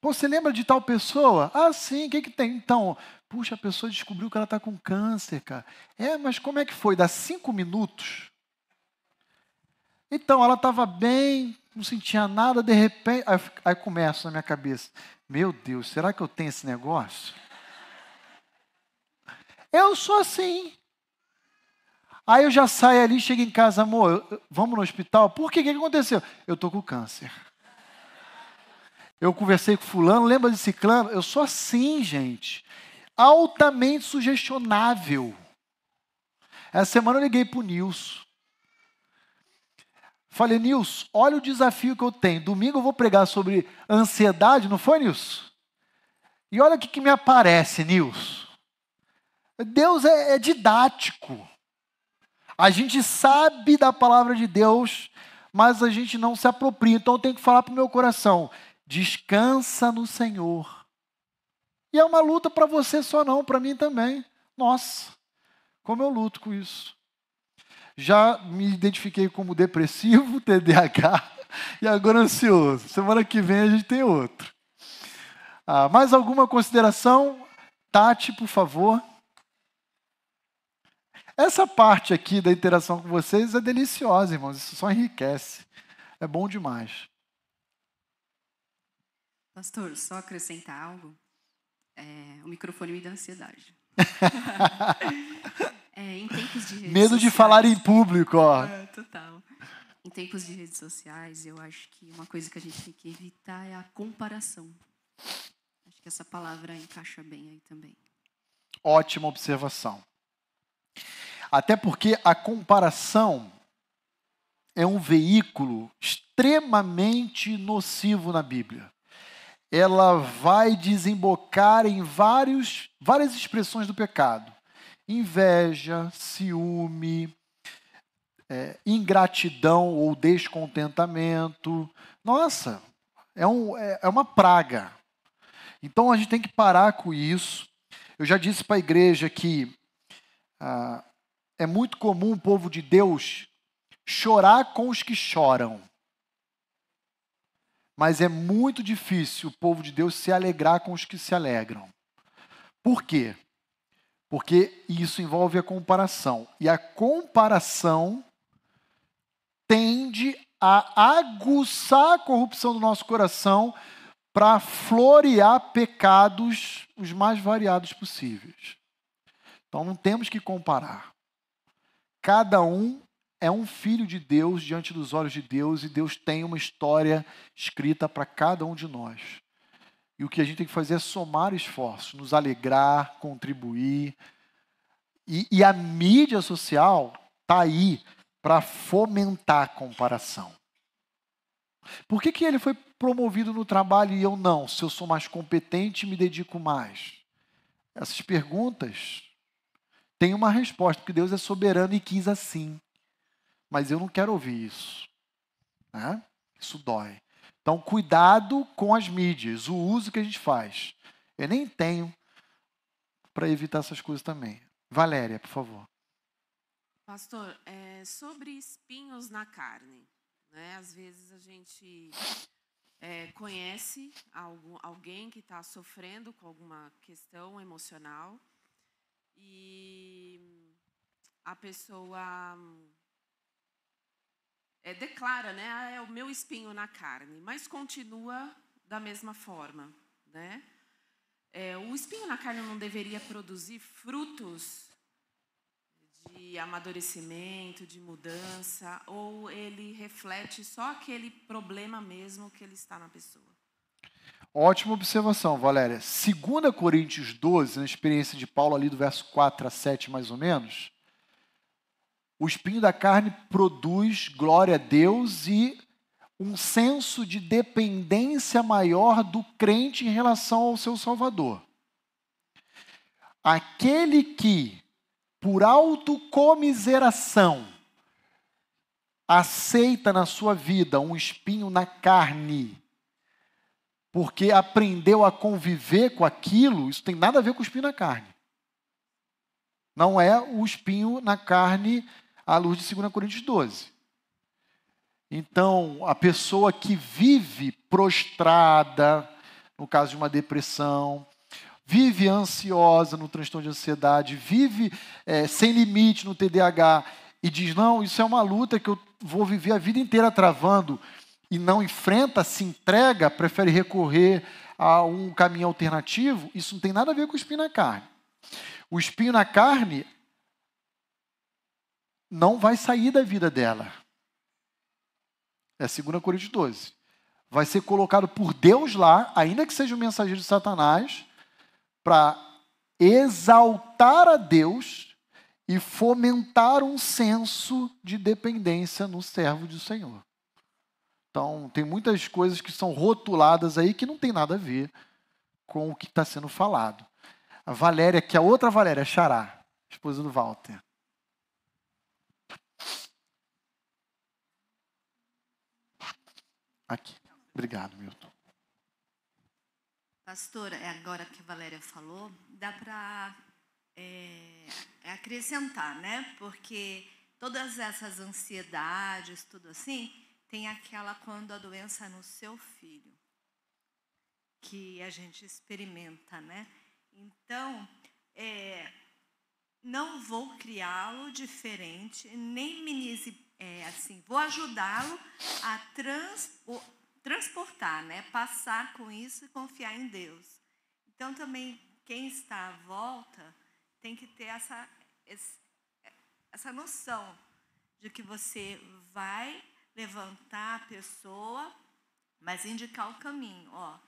pô, você lembra de tal pessoa? Ah, sim, o que, que tem? Então, puxa, a pessoa descobriu que ela está com câncer, cara. É, mas como é que foi? Dá cinco minutos? Então, ela estava bem, não sentia nada, de repente. Aí, aí começa na minha cabeça: Meu Deus, será que eu tenho esse negócio? Eu sou assim. Aí eu já saio ali, chego em casa, amor, vamos no hospital? Por quê? O que aconteceu? Eu estou com câncer. Eu conversei com fulano, lembra de ciclano? Eu sou assim, gente. Altamente sugestionável. Essa semana eu liguei para o Nilson. Falei, Nilson, olha o desafio que eu tenho. Domingo eu vou pregar sobre ansiedade, não foi, Nilson? E olha o que, que me aparece, Nilson. Deus é, é didático. A gente sabe da palavra de Deus, mas a gente não se apropria. Então eu tenho que falar para o meu coração: descansa no Senhor. E é uma luta para você só não, para mim também. Nossa, como eu luto com isso já me identifiquei como depressivo, TDAH e agora ansioso. Semana que vem a gente tem outro. Ah, mais alguma consideração? Tati, por favor. Essa parte aqui da interação com vocês é deliciosa, irmãos. Isso só enriquece. É bom demais. Pastor, só acrescentar algo. É, o microfone me dá ansiedade. É, em tempos de redes Medo sociais, de falar em público, ó. É, total. Em tempos de redes sociais, eu acho que uma coisa que a gente tem que evitar é a comparação. Acho que essa palavra encaixa bem aí também. Ótima observação. Até porque a comparação é um veículo extremamente nocivo na Bíblia. Ela vai desembocar em vários, várias expressões do pecado inveja, ciúme, é, ingratidão ou descontentamento. Nossa, é, um, é, é uma praga. Então a gente tem que parar com isso. Eu já disse para a igreja que ah, é muito comum o povo de Deus chorar com os que choram. Mas é muito difícil o povo de Deus se alegrar com os que se alegram. Por quê? Porque isso envolve a comparação. E a comparação tende a aguçar a corrupção do nosso coração para florear pecados os mais variados possíveis. Então não temos que comparar. cada um é um filho de Deus diante dos olhos de Deus e Deus tem uma história escrita para cada um de nós. E o que a gente tem que fazer é somar esforços, nos alegrar, contribuir. E, e a mídia social está aí para fomentar a comparação. Por que, que ele foi promovido no trabalho e eu não? Se eu sou mais competente, me dedico mais. Essas perguntas têm uma resposta, porque Deus é soberano e quis assim. Mas eu não quero ouvir isso. Né? Isso dói. Então, cuidado com as mídias, o uso que a gente faz. Eu nem tenho para evitar essas coisas também. Valéria, por favor. Pastor, é, sobre espinhos na carne. Né? Às vezes a gente é, conhece algum, alguém que está sofrendo com alguma questão emocional e a pessoa é, declara, né, ah, é o meu espinho na carne, mas continua da mesma forma, né? É, o espinho na carne não deveria produzir frutos de amadurecimento, de mudança, ou ele reflete só aquele problema mesmo que ele está na pessoa? Ótima observação, Valéria. 2 Coríntios 12, na experiência de Paulo, ali do verso 4 a 7, mais ou menos, o espinho da carne produz glória a Deus e um senso de dependência maior do crente em relação ao seu Salvador. Aquele que por autocomiseração, aceita na sua vida um espinho na carne, porque aprendeu a conviver com aquilo, isso tem nada a ver com o espinho na carne. Não é o espinho na carne à luz de 2 Coríntios 12. Então, a pessoa que vive prostrada, no caso de uma depressão, vive ansiosa no transtorno de ansiedade, vive é, sem limite no TDAH e diz: não, isso é uma luta que eu vou viver a vida inteira travando e não enfrenta, se entrega, prefere recorrer a um caminho alternativo, isso não tem nada a ver com o espinho na carne. O espinho na carne não vai sair da vida dela. É 2 Coríntios 12. Vai ser colocado por Deus lá, ainda que seja um mensageiro de Satanás, para exaltar a Deus e fomentar um senso de dependência no servo do Senhor. Então, tem muitas coisas que são rotuladas aí que não tem nada a ver com o que está sendo falado. A Valéria, que é a outra Valéria, Xará, esposa do Walter. Aqui. Obrigado, Milton. Pastor, é agora que a Valéria falou, dá para é, é, acrescentar, né? Porque todas essas ansiedades, tudo assim, tem aquela quando a doença é no seu filho, que a gente experimenta, né? Então, é, não vou criá-lo diferente, nem minimize, é, assim, vou ajudá-lo a trans, transportar, né? passar com isso e confiar em Deus. Então, também, quem está à volta tem que ter essa, essa noção de que você vai levantar a pessoa, mas indicar o caminho. Ó,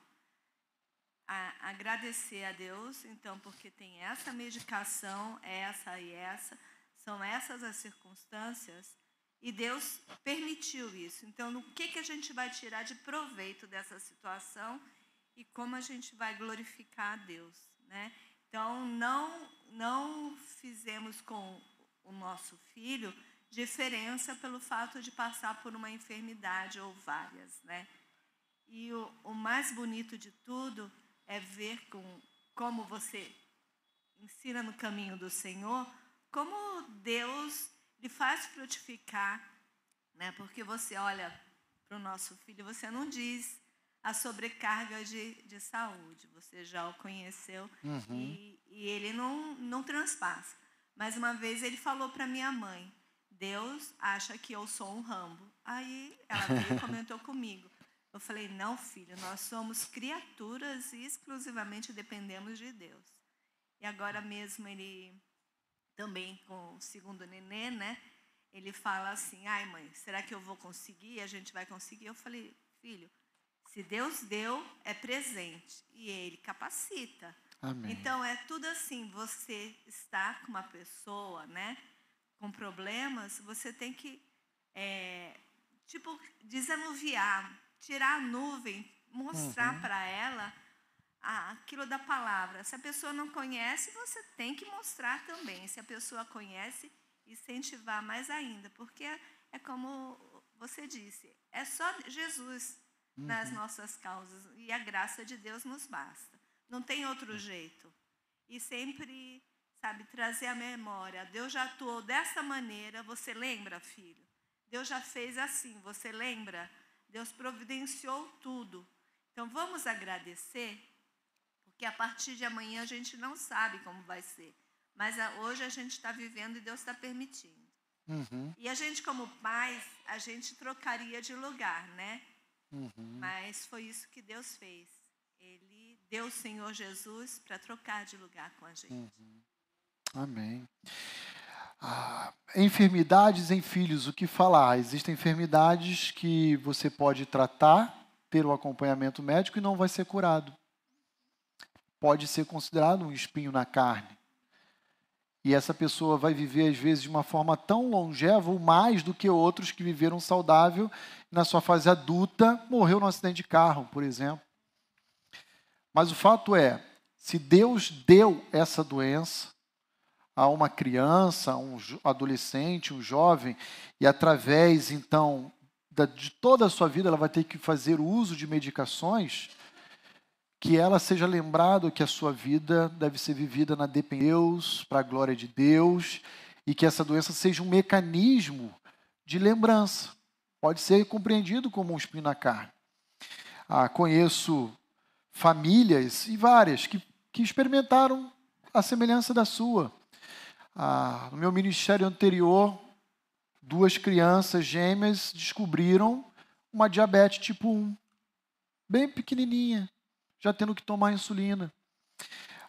a, agradecer a Deus, então, porque tem essa medicação, essa e essa, são essas as circunstâncias e Deus permitiu isso. Então, o que, que a gente vai tirar de proveito dessa situação e como a gente vai glorificar a Deus, né? Então, não, não fizemos com o nosso filho diferença pelo fato de passar por uma enfermidade ou várias, né? E o, o mais bonito de tudo é ver com, como você ensina no caminho do Senhor, como Deus ele faz frutificar, né? porque você olha para o nosso filho, você não diz a sobrecarga de, de saúde, você já o conheceu uhum. e, e ele não, não transpassa. Mas uma vez ele falou para minha mãe, Deus acha que eu sou um rambo. Aí ela veio e comentou comigo. Eu falei, não, filho, nós somos criaturas e exclusivamente dependemos de Deus. E agora mesmo ele também com o segundo nenê, né? Ele fala assim: ai, mãe, será que eu vou conseguir? A gente vai conseguir? Eu falei: filho, se Deus deu, é presente. E Ele capacita. Amém. Então, é tudo assim: você está com uma pessoa, né? Com problemas, você tem que, é, tipo, desanuviar, tirar a nuvem, mostrar Uhum. para ela aquilo da palavra. Se a pessoa não conhece, você tem que mostrar também. Se a pessoa conhece, incentivar mais ainda, porque é, é como você disse, é só Jesus nas nossas causas e a graça de Deus nos basta. Não tem outro jeito. E sempre, sabe, trazer a memória. Deus já atuou dessa maneira, você lembra, filho? Deus já fez assim, você lembra? Deus providenciou tudo. Então vamos agradecer, porque a partir de amanhã a gente não sabe como vai ser. Mas a- hoje a gente está vivendo e Deus está permitindo. Uhum, E a gente, como pais, a gente trocaria de lugar, né? uhum. Mas foi isso que Deus fez. Ele deu o Senhor Jesus para trocar de lugar com a gente. Amém. Ah, enfermidades em filhos, o que falar? Existem enfermidades que você pode tratar pelo acompanhamento médico e não vai ser curado. Pode ser considerado um espinho na carne. E essa pessoa vai viver, às vezes, de uma forma tão longeva ou mais do que outros que viveram saudável na sua fase adulta, morreu num acidente de carro, por exemplo. Mas o fato é, se Deus deu essa doença a uma criança, a um adolescente, um jovem, e através, então, de toda a sua vida, ela vai ter que fazer uso de medicações, que ela seja lembrada que a sua vida deve ser vivida na dependência de Deus, para a glória de Deus, e que essa doença seja um mecanismo de lembrança. Pode ser compreendido como um espinho na carne. Ah, conheço famílias e várias que, que experimentaram a semelhança da sua. Ah, no meu ministério anterior, duas crianças gêmeas descobriram uma diabetes tipo 1, bem pequenininha, já tendo que tomar insulina.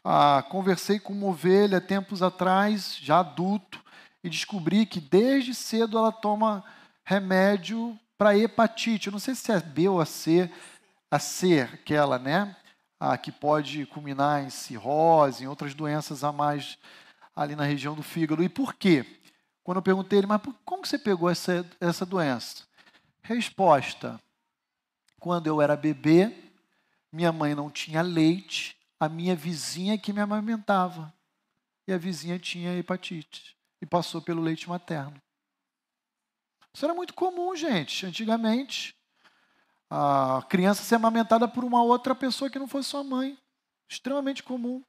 Ah, conversei com uma ovelha tempos atrás, já adulto, e descobri que desde cedo ela toma remédio para hepatite. Eu não sei se é B ou a C, a C, aquela, né? Ah, que pode culminar em cirrose, em outras doenças a mais ali na região do fígado. E por quê? Quando eu perguntei ele, mas como você pegou essa, essa doença? Resposta: quando eu era bebê, minha mãe não tinha leite, a minha vizinha que me amamentava. E a vizinha tinha hepatite e passou pelo leite materno. Isso era muito comum, gente. Antigamente, a criança ser amamentada por uma outra pessoa que não fosse sua mãe. Extremamente comum.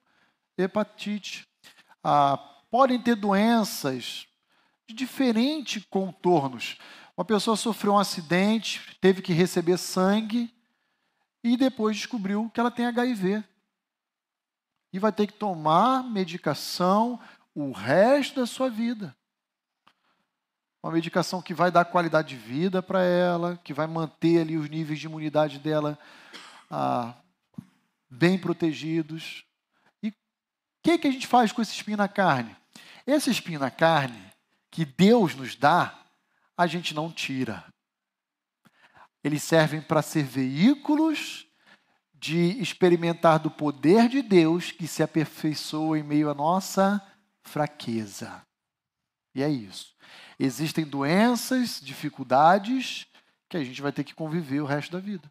Hepatite. Ah, podem ter doenças de diferentes contornos. Uma pessoa sofreu um acidente, teve que receber sangue e depois descobriu que ela tem HIV. E vai ter que tomar medicação o resto da sua vida. Uma medicação que vai dar qualidade de vida para ela, que vai manter ali os níveis de imunidade dela ah, bem protegidos. E o que, que a gente faz com esse espinho na carne? Esse espinho na carne que Deus nos dá, a gente não tira. Eles servem para ser veículos de experimentar do poder de Deus que se aperfeiçoa em meio à nossa fraqueza. E é isso. Existem doenças, dificuldades que a gente vai ter que conviver o resto da vida.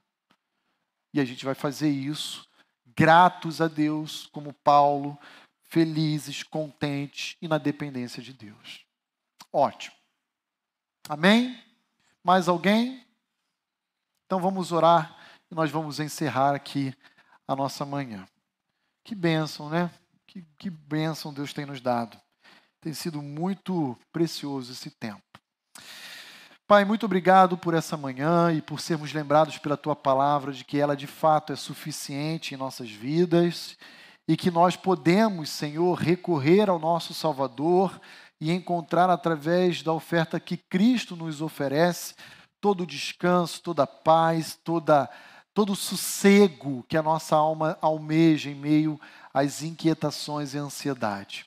E a gente vai fazer isso gratos a Deus, como Paulo, felizes, contentes e na dependência de Deus. Ótimo. Amém? Mais alguém? Então vamos orar e nós vamos encerrar aqui a nossa manhã. Que bênção, né? Que, que bênção Deus tem nos dado. Tem sido muito precioso esse tempo. Pai, muito obrigado por essa manhã e por sermos lembrados pela tua palavra de que ela de fato é suficiente em nossas vidas e que nós podemos, Senhor, recorrer ao nosso Salvador e encontrar através da oferta que Cristo nos oferece todo o descanso, toda a paz, toda, todo o sossego que a nossa alma almeja em meio às inquietações e ansiedade.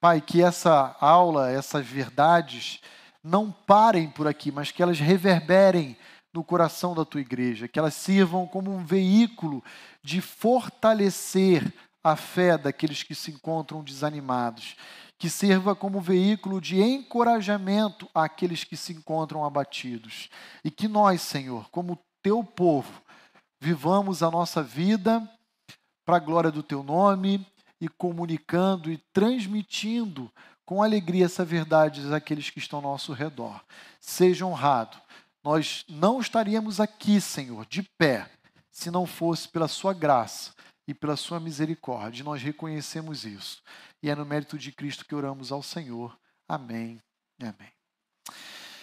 Pai, que essa aula, essas verdades, não parem por aqui, mas que elas reverberem no coração da tua igreja, que elas sirvam como um veículo de fortalecer a fé daqueles que se encontram desanimados, que sirva como veículo de encorajamento àqueles que se encontram abatidos. E que nós, Senhor, como teu povo, vivamos a nossa vida para a glória do teu nome e comunicando e transmitindo com alegria essa verdade àqueles que estão ao nosso redor. Seja honrado. Nós não estaríamos aqui, Senhor, de pé, se não fosse pela Sua graça e pela Sua misericórdia. Nós reconhecemos isso. E é no mérito de Cristo que oramos ao Senhor. Amém amém.